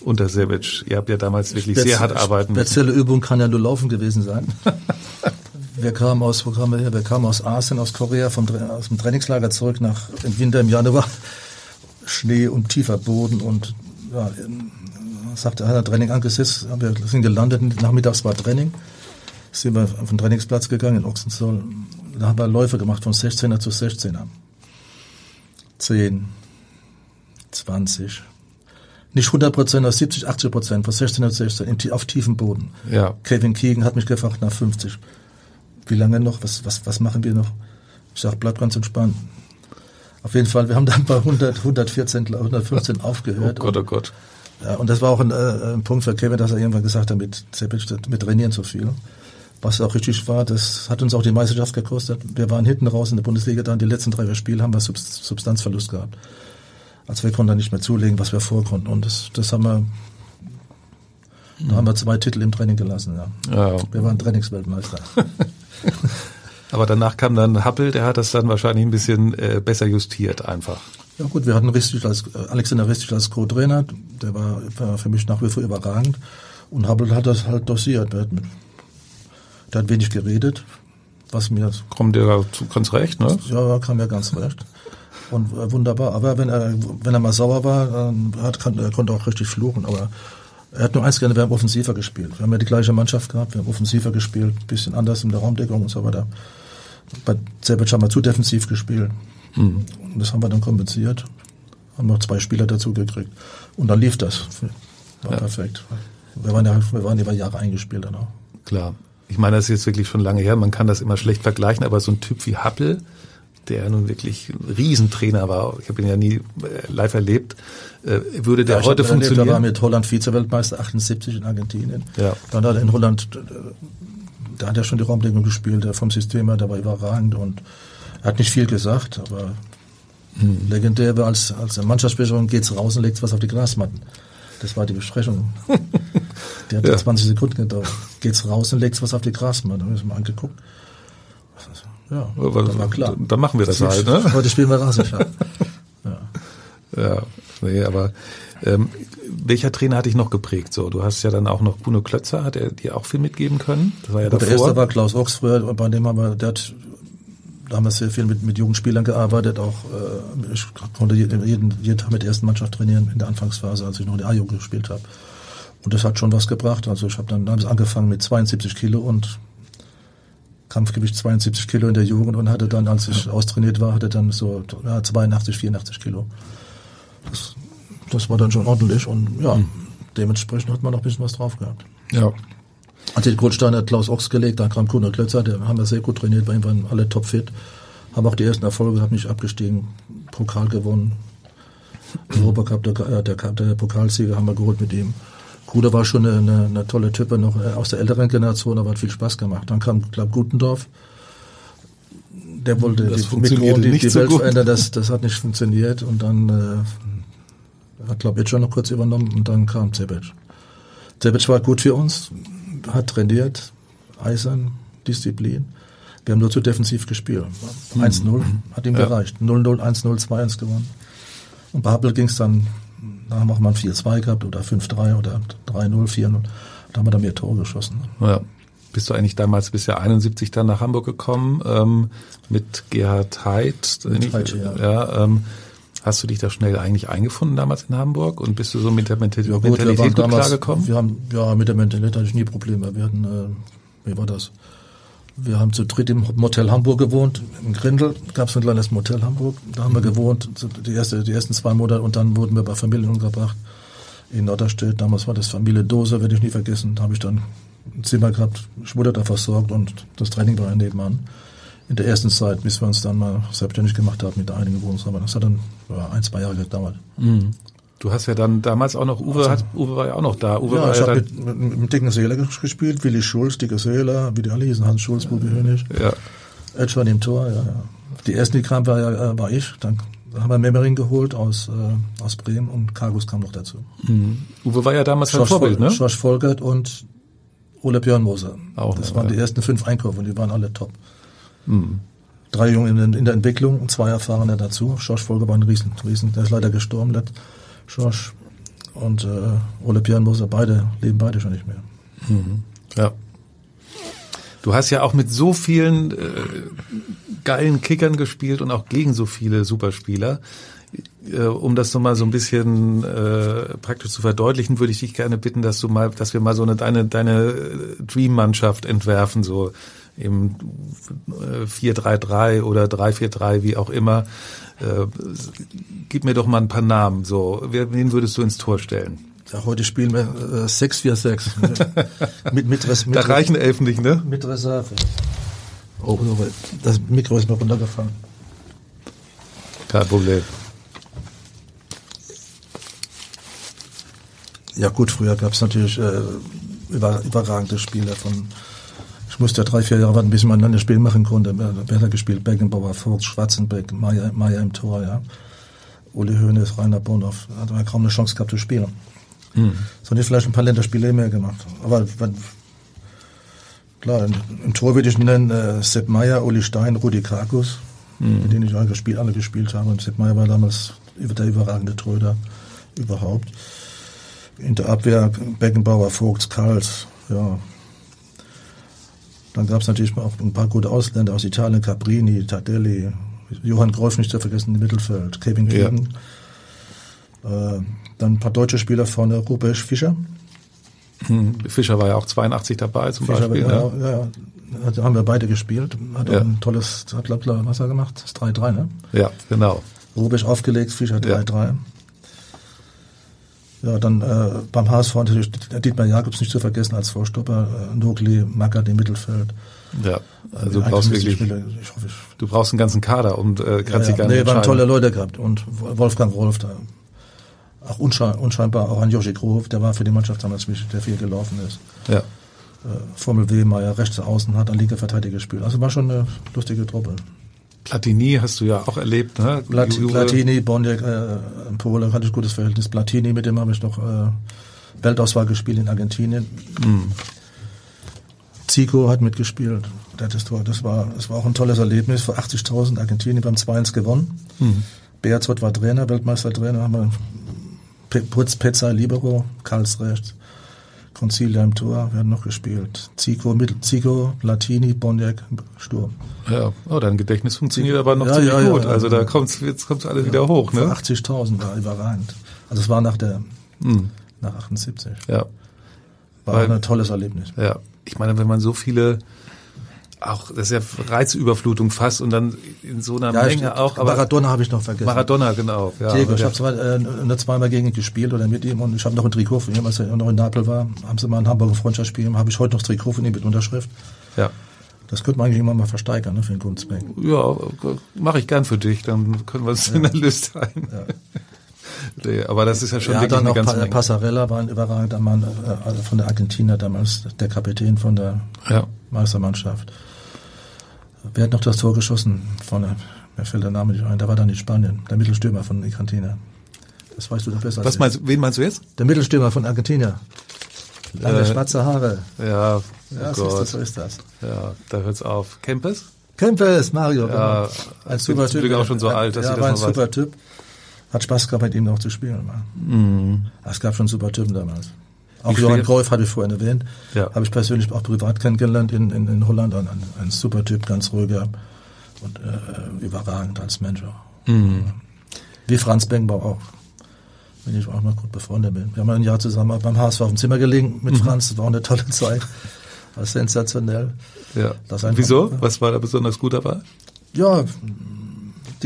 unter Sebic? Ihr habt ja damals wirklich Spez sehr hart arbeiten müssen. Spezielle Übung kann ja nur Laufen gewesen sein. wir kamen aus, wo kamen wir her? Wir kamen aus Asien, aus Korea, vom, aus dem Trainingslager zurück nach im Winter im Januar. Schnee und tiefer Boden und ja, sagte, hat er Training angesetzt, wir sind gelandet, nachmittags war Training, sind wir auf den Trainingsplatz gegangen in Ochsenzoll, da haben wir Läufe gemacht von 16er zu 16er. 10, 20, nicht 100 Prozent, 70, 80 Prozent, von 16 auf 16, auf tiefem Boden. Ja. Kevin Keegan hat mich gefragt nach 50. Wie lange noch? Was, was, was machen wir noch? Ich sag, bleib ganz entspannt. Auf jeden Fall, wir haben dann bei 100, 114, 115 aufgehört. Oh Gott, oh Gott. Ja, und das war auch ein, äh, ein Punkt für Kevin, dass er irgendwann gesagt hat, mit, mit Trainieren zu viel. Was auch richtig war, das hat uns auch die Meisterschaft gekostet. Wir waren hinten raus in der Bundesliga, dann die letzten drei Spiele haben wir Substanzverlust gehabt. Also wir konnten da nicht mehr zulegen, was wir vorkonnten. Und das, das haben wir, da haben wir zwei Titel im Training gelassen. Ja. ja. Wir waren Trainingsweltmeister. Aber danach kam dann Happel, der hat das dann wahrscheinlich ein bisschen äh, besser justiert einfach. Ja gut, wir hatten Ristic als, äh, Alexander Ristic als Co-Trainer, der war, war für mich nach wie vor überragend. Und Happel hat das halt dosiert. Der hat, mit, der hat wenig geredet, was mir... Kommt dir ganz recht, ne? Ja, kam mir ganz recht. Und äh, wunderbar. Aber wenn er, wenn er mal sauer war, äh, hat, kann, er konnte auch richtig fluchen. Aber er hat nur eins gerne, wir haben offensiver gespielt. Wir haben ja die gleiche Mannschaft gehabt, wir haben offensiver gespielt, bisschen anders in der Raumdeckung und so weiter. Bei Zerbitsch haben wir zu defensiv gespielt. Mhm. Und das haben wir dann kompensiert. Haben noch zwei Spieler dazu gekriegt. Und dann lief das. War ja. perfekt. Wir waren ja, wir waren über Jahre eingespielt dann auch. Klar. Ich meine, das ist jetzt wirklich schon lange her. Man kann das immer schlecht vergleichen, aber so ein Typ wie Happel, der nun wirklich ein Riesentrainer war, ich habe ihn ja nie äh, live erlebt, äh, würde der ja, heute funktionieren? Erlebt, er war mit Holland Vize-Weltmeister 78 in Argentinien. Ja. Dann hat er in Holland, äh, da hat er schon die Raumdeckung gespielt, vom System her, der war überragend und hat nicht viel gesagt, aber hm. legendär war als, als Mannschaftsbesprechung geht's raus und legt was auf die Grasmatten. Das war die Besprechung. Die hat ja. 20 Sekunden gedauert. Geht's raus und legt was auf die Grasmatte. Da haben wir uns mal angeguckt. Ja, aber dann war klar. Dann machen wir das, das halt. Ne? Heute spielen wir Rasenschach. ja. ja, nee, aber ähm, welcher Trainer hat dich noch geprägt? So, du hast ja dann auch noch Bruno Klötzer, hat er dir auch viel mitgeben können? Das war ja davor. Der erste war Klaus Ochs früher, bei dem haben wir, der hat, da haben wir sehr viel mit, mit jungen Spielern gearbeitet, auch äh, ich konnte jeden, jeden, jeden Tag mit der ersten Mannschaft trainieren in der Anfangsphase, als ich noch in der A-Jugend gespielt habe. Und das hat schon was gebracht. Also ich habe dann, dann angefangen mit 72 Kilo und Kampfgewicht 72 Kilo in der Jugend und hatte dann, als ich austrainiert war, hatte dann so ja, 82, 84 Kilo. Das, das war dann schon ordentlich und ja, mhm. dementsprechend hat man noch ein bisschen was drauf gehabt. Ja. Hat den Grundstein hat Klaus Ochs gelegt, dann kam Kuno Klötzer, der haben wir sehr gut trainiert, bei ihm waren alle topfit, haben auch die ersten Erfolge gehabt, nicht abgestiegen, Pokal gewonnen. Europacup, der, der, der Pokalsieger haben wir geholt mit ihm. Bruder war schon eine, eine, eine tolle Type, noch äh, aus der älteren Generation, aber hat viel Spaß gemacht. Dann kam, glaube Gutendorf. Der wollte das die, mit die, die so Welt gut. verändern, das, das hat nicht funktioniert. Und dann äh, hat, glaube ich, schon noch kurz übernommen und dann kam Zebic. Zebic war gut für uns, hat trainiert, eisern, Disziplin. Wir haben nur zu defensiv gespielt. 1-0 mhm. hat ihm ja. gereicht. 0-0, 1-0, 2-1 gewonnen. Und bei Happel ging es dann da haben wir auch mal ein 4-2 gehabt oder 5-3 oder 3-0, 4-0. Da haben wir dann mehr Tore geschossen. Ja. Bist du eigentlich damals bis ja 71 dann nach Hamburg gekommen ähm, mit Gerhard Heid? Mit Heid ja. ja ähm, hast du dich da schnell eigentlich eingefunden damals in Hamburg und bist du so mit der Mentalität, ja, gut, Mentalität gut damals, klargekommen? Wir haben ja mit der Mentalität hatte ich nie Probleme. Wir hatten, äh, wie war das? Wir haben zu dritt im Motel Hamburg gewohnt. In Grindel gab es ein kleines Motel Hamburg. Da haben wir mhm. gewohnt, die, erste, die ersten zwei Monate. Und dann wurden wir bei Familien untergebracht in Norderstedt. Damals war das Familie Dose, werde ich nie vergessen. Da habe ich dann ein Zimmer gehabt. Ich wurde da versorgt und das Training war nebenan. In der ersten Zeit, bis wir uns dann mal selbstständig gemacht haben mit einigen Wohnungsarbeit. Das hat dann ja, ein, zwei Jahre gedauert. Mhm. Du hast ja dann damals auch noch, Uwe, hat, Uwe war ja auch noch da. Uwe ja, ich ja habe mit, mit, mit Dicken Seeler gespielt, Willi Schulz, Dicke Seeler, wie die alle hießen, Hans Schulz, Bubi Hönig. Ja. Edge war im Tor, ja, ja. Die ersten, die kamen, war, ja, war ich. Dann haben wir Memmering geholt aus, äh, aus Bremen und Kargus kam noch dazu. Mhm. Uwe war ja damals Schorsch, Vorbild, ne? Schorsch Volkert und Ole Björn Moser. Auch das noch, waren ja. die ersten fünf Einkäufe und die waren alle top. Mhm. Drei Junge in, in der Entwicklung und zwei Erfahrene dazu. Schorsch Volker war ein Riesen, Riesen, der ist leider gestorben, der Schorsch und äh, Ole Björn Moser, beide leben beide schon nicht mehr. Mhm. Ja. Du hast ja auch mit so vielen äh, geilen Kickern gespielt und auch gegen so viele Superspieler. Äh, um das nochmal so ein bisschen äh, praktisch zu verdeutlichen, würde ich dich gerne bitten, dass du mal, dass wir mal so eine deine deine Dream-Mannschaft entwerfen, so im äh, 4-3-3 oder 3-4-3, wie auch immer. Äh, gib mir doch mal ein paar Namen. So, wen würdest du ins Tor stellen? Ja, heute spielen wir äh, 6-4-6. mit, mit, Res, mit, Da reichen Elfen nicht, ne? mit Reserve. Oh, das Mikro ist mir runtergefallen. Kein Problem. Ja gut, früher gab es natürlich äh, über, überragende Spieler von ich musste ja drei, vier Jahre warten, bis man dann ein Spiel machen konnte. Besser gespielt, Beckenbauer, Vogt, Schwarzenbeck, Meier, Meier im Tor, ja. Uli Hoeneß, Rainer Bonhoff. Da hat man kaum eine Chance gehabt zu spielen. So hätte ich vielleicht ein paar Länderspiele mehr gemacht. Aber wenn, klar, im, Tor würde ich nennen äh, Sepp Meier, Uli Stein, Rudi Krakus, Mhm. mit denen ich alle gespielt, alle gespielt habe. Und Sepp Meier war damals der überragende Tröder überhaupt. In der Abwehr Beckenbauer, Vogt, Karls, ja. Dann gab es natürlich auch ein paar gute Ausländer aus Italien, Caprini, Tardelli, Johann Greuf nicht zu vergessen im Mittelfeld, Kevin Ja. Keegan. Äh, dann ein paar deutsche Spieler vorne, Rupesch Fischer. Hm. Fischer war ja auch 82 dabei zum Fischer Beispiel. ja, ne? ja, ja, da haben wir beide gespielt. Hat Ja. auch ein tolles, hat, glaub, was er gemacht? Das 3-3, ne? ja, genau. Rubisch aufgelegt, Fischer Ja. 3-3. Ja, dann äh, beim HSV natürlich Dietmar Jakobs nicht zu vergessen als Vorstopper, äh, Nogli, Mackert im Mittelfeld. Ja, also du brauchst wirklich, Spieler, ich hoffe, ich, du brauchst einen ganzen Kader und äh, kannst dich ja, gar nee, nicht waren tolle Leute gehabt und Wolfgang Rolf da. Auch unschein, unscheinbar auch ein Joshi Grof, der war für die Mannschaft damals wichtig, der viel gelaufen ist. Ja. Äh, Formel W, Meier rechts außen, hat an linker Verteidiger gespielt. Also war schon eine lustige Truppe. Platini hast du ja auch erlebt, ne? Plat Juve. Platini, Boniek, äh, Pole hatte ich gutes Verhältnis. Platini, mit dem habe ich noch äh, Weltauswahl gespielt in Argentinien. Mhm. Zico hat mitgespielt. Das, Tor, das, war, das war auch ein tolles Erlebnis. Vor 80.000 Argentinien beim 2-1 gewonnen. Mhm. Beatzot war Trainer, Weltmeistertrainer. Haben wir Putz, Pezza, Libero, Karls rechts. Concilia im Tor, wir haben noch gespielt. Zico, Mittel, Zico, Platini, Boniek, Sturm. Ja, oh, dein Gedächtnis funktioniert aber noch Ja, ziemlich ja, gut. ja. also da kommt's, jetzt kommt's alles wieder hoch, ne? 80.000 war überragend. Also es war nach der, Mhm. nach 78. Ja, War Weil- ein tolles Erlebnis. ja. Ich meine, wenn man so viele, auch, das ist ja Reizüberflutung fast und dann in so einer Menge stimmt. auch, aber Maradona habe ich noch vergessen. Maradona, genau. Ja, Diego, ich ja. habe zwar äh, nur zweimal gegen ihn gespielt oder mit ihm und ich habe noch ein Trikot von ihm, als er noch in Napel war. Haben sie mal ein Hamburger Freundschaftsspiel, habe ich heute noch das Trikot von ihm mit Unterschrift. ja. Das könnte man eigentlich immer mal versteigern, ne, für den Kunstbank. Ja, mache ich gern für dich, dann können wir es in der Liste ein. nee, aber das ist ja schon Ja, wirklich dann eine noch ganze pa Menge. Passarella war ein überragender Mann äh, also von der Argentinier damals, der Kapitän von der Ja. Meistermannschaft. Wer hat noch das Tor geschossen? Vorne, mir fällt der Name nicht ein. Da war dann in Spanien, der Mittelstürmer von Argentinien. Das weißt du doch besser als Was meinst, wen meinst du jetzt? Der Mittelstürmer von Argentinien. Lange Äh, schwarze Haare. Ja, oh Ja, so ist, das, so ist das. Ja, da hört's auf. Kempes? Kempes, Mario. Ja, genau. ein zum Glück auch schon so alt, dass ja, ich das war ein weiß. super Typ. Hat Spaß gehabt, mit ihm noch zu spielen. Mhm. Es gab schon super Typen damals. Auch Wie Johann Cruyff hatte ich vorhin erwähnt. Ja. Habe ich persönlich auch privat kennengelernt in, in, in Holland. Ein, ein, super Typ, ganz ruhiger und äh, überragend als Mensch. Mhm. Wie Franz Beckenbauer auch. Wenn ich auch noch gut befreundet bin. Wir haben ein Jahr zusammen beim HSV auf dem Zimmer gelegen mit Mhm. Franz. Das war auch eine tolle Zeit. War sensationell. Ja. Wieso? Was war da besonders gut dabei? Ja,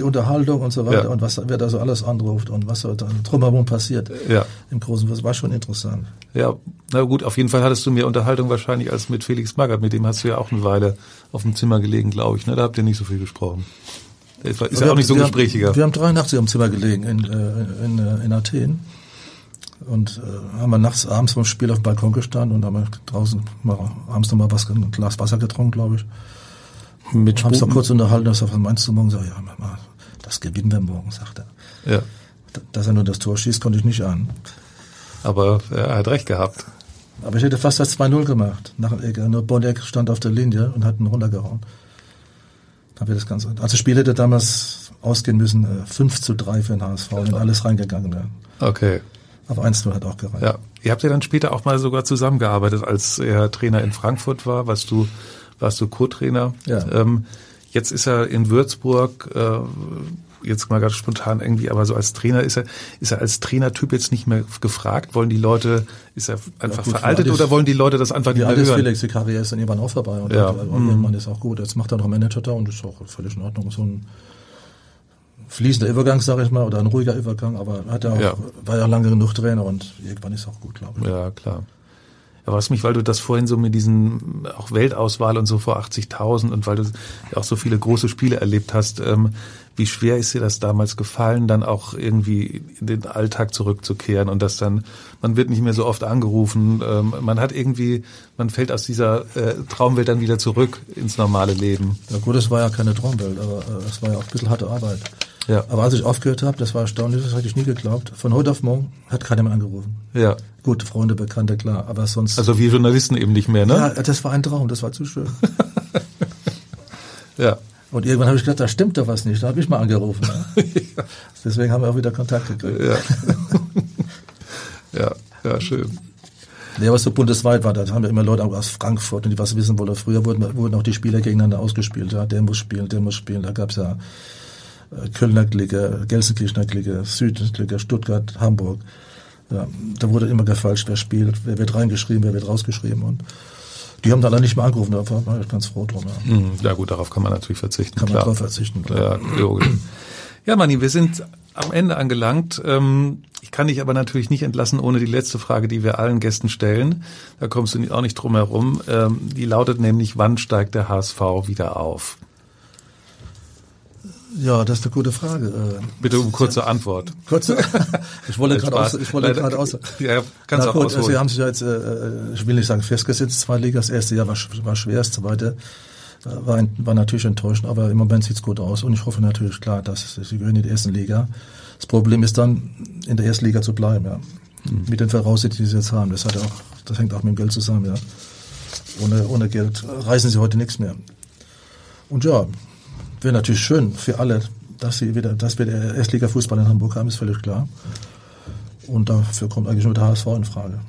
die Unterhaltung und so weiter Ja. und was wer da so alles anruft und was dann drumherum passiert. Ja. Im Großen das war schon interessant. Ja, na gut, auf jeden Fall hattest du mehr Unterhaltung wahrscheinlich als mit Felix Magath. Mit dem hast du ja auch eine Weile auf dem Zimmer gelegen, glaube ich. Ne? Da habt ihr nicht so viel gesprochen. Der ist, ist Wir ja auch nicht so ein wir gesprächiger. Haben, wir haben 83 am Zimmer gelegen in, äh, in, äh, in Athen und äh, haben wir nachts abends vom Spiel auf dem Balkon gestanden und haben draußen mal, abends noch mal was, ein Glas Wasser getrunken, glaube ich. Mit Haben uns noch kurz unterhalten, das auf meinst du morgen? Sag, ja, Mama, das gewinnen wir morgen, sagt er. Ja. Dass er nur das Tor schießt, konnte ich nicht an. Aber er hat recht gehabt. Aber ich hätte fast das 2-0 gemacht. Nach Ecke. Nur Bondeck stand auf der Linie und hat ihn runtergehauen. Dann wir das Ganze. Also Spiel hätte damals ausgehen müssen, äh, 5 zu 3 für den HSV, wenn alles reingegangen wäre. Okay. Aber 1-0 hat auch gereicht. Ja. Ihr habt ja dann später auch mal sogar zusammengearbeitet, als er Trainer in Frankfurt war, warst du, warst du Co-Trainer. Ja. Ähm, jetzt ist er in Würzburg, äh, jetzt mal ganz spontan irgendwie, aber so als Trainer ist er, ist er als Trainertyp jetzt nicht mehr gefragt? Wollen die Leute, ist er einfach gut, veraltet oder wollen die Leute das einfach nicht mehr alles hören? Felix, die Karriere ist dann irgendwann auch vorbei. Und, Ja. Mhm. irgendwann ist auch gut. Jetzt macht er noch Manager da und ist auch völlig in Ordnung. So ein fließender Übergang, sage ich mal, oder ein ruhiger Übergang, aber hat er auch, Ja. war ja lange genug Trainer und irgendwann ist auch gut, glaube ich. Ja, klar. Ja, was mich, weil du das vorhin so mit diesen auch Weltauswahl und so vor 80.000 und weil du ja auch so viele große Spiele erlebt hast, ähm, wie schwer ist dir das damals gefallen, dann auch irgendwie in den Alltag zurückzukehren und das dann, man wird nicht mehr so oft angerufen, ähm, man hat irgendwie, man fällt aus dieser äh, Traumwelt dann wieder zurück ins normale Leben. Ja gut, es war ja keine Traumwelt, aber äh, es war ja auch ein bisschen harte Arbeit. Ja. Aber als ich aufgehört habe, das war erstaunlich, das hätte ich nie geglaubt. Von heute auf morgen hat keiner mehr angerufen. Ja. Gut, Freunde, Bekannte, klar, aber sonst. Also wir Journalisten eben nicht mehr, ne? ja, das war ein Traum, das war zu schön. Ja. Und irgendwann habe ich gedacht, da stimmt doch was nicht. Da habe ich mal angerufen. Ne? Deswegen haben wir auch wieder Kontakt gekriegt. Ja. ja, ja, schön. Ja, was so bundesweit war, da haben wir immer Leute aus Frankfurt, die was wissen wollen. Früher wurden, wurden auch die Spieler gegeneinander ausgespielt. Ja, der muss spielen, der muss spielen. Da gab's ja äh, Kölner Clique, Gelsenkirchener Clique, Südklicke, Stuttgart, Hamburg. Ja, da wurde immer gefalscht, wer spielt, wer wird reingeschrieben, wer wird rausgeschrieben. Und die haben dann alle nicht mehr angerufen, da war ich ganz froh drum. Ja. Hm, Ja gut, darauf kann man natürlich verzichten. Kann man klar. drauf verzichten, Ja, klar. logisch. Ja, Manni, wir sind am Ende angelangt. Ähm, Ich kann dich aber natürlich nicht entlassen ohne die letzte Frage, die wir allen Gästen stellen. Da kommst du auch nicht drum herum. Ähm, Die lautet nämlich, wann steigt der HSV wieder auf? Ja, das ist eine gute Frage. Äh, Bitte um kurze Antwort. Kurze, ich wollte gerade aus, ich wollte gerade aus. Ja, kannst Na auch gut, ausholen. also Sie haben sich ja jetzt, äh, ich will nicht sagen festgesetzt, zwei Liga. Das erste Jahr war, war schwer, das zweite äh, war, war natürlich enttäuschend, aber im Moment sieht's gut aus und ich hoffe natürlich klar, dass Sie gehören in die ersten Liga. Das Problem ist dann, in der ersten Liga zu bleiben, ja. Mhm. Mit den Voraussetzungen, die Sie jetzt haben. Das hat auch, das hängt auch mit dem Geld zusammen, ja. Ohne, ohne Geld reisen Sie heute nichts mehr. Und ja, wäre natürlich schön für alle, dass sie wieder, dass wir der Erstliga-Fußball in Hamburg haben, ist völlig klar. Und dafür kommt eigentlich nur der HSV in Frage.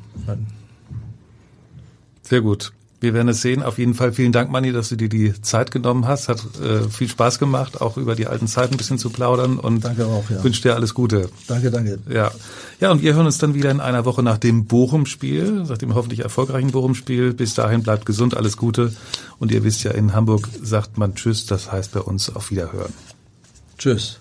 Sehr gut. Wir werden es sehen. Auf jeden Fall vielen Dank, Manni, dass du dir die Zeit genommen hast. Hat äh, viel Spaß gemacht, auch über die alten Zeiten ein bisschen zu plaudern. Und Danke auch, ja. wünsche dir alles Gute. Danke, danke. Ja. Ja, und wir hören uns dann wieder in einer Woche nach dem Bochum-Spiel, nach dem hoffentlich erfolgreichen Bochum-Spiel. Bis dahin bleibt gesund, alles Gute. Und ihr wisst ja, in Hamburg sagt man Tschüss, das heißt bei uns auf Wiederhören. Tschüss.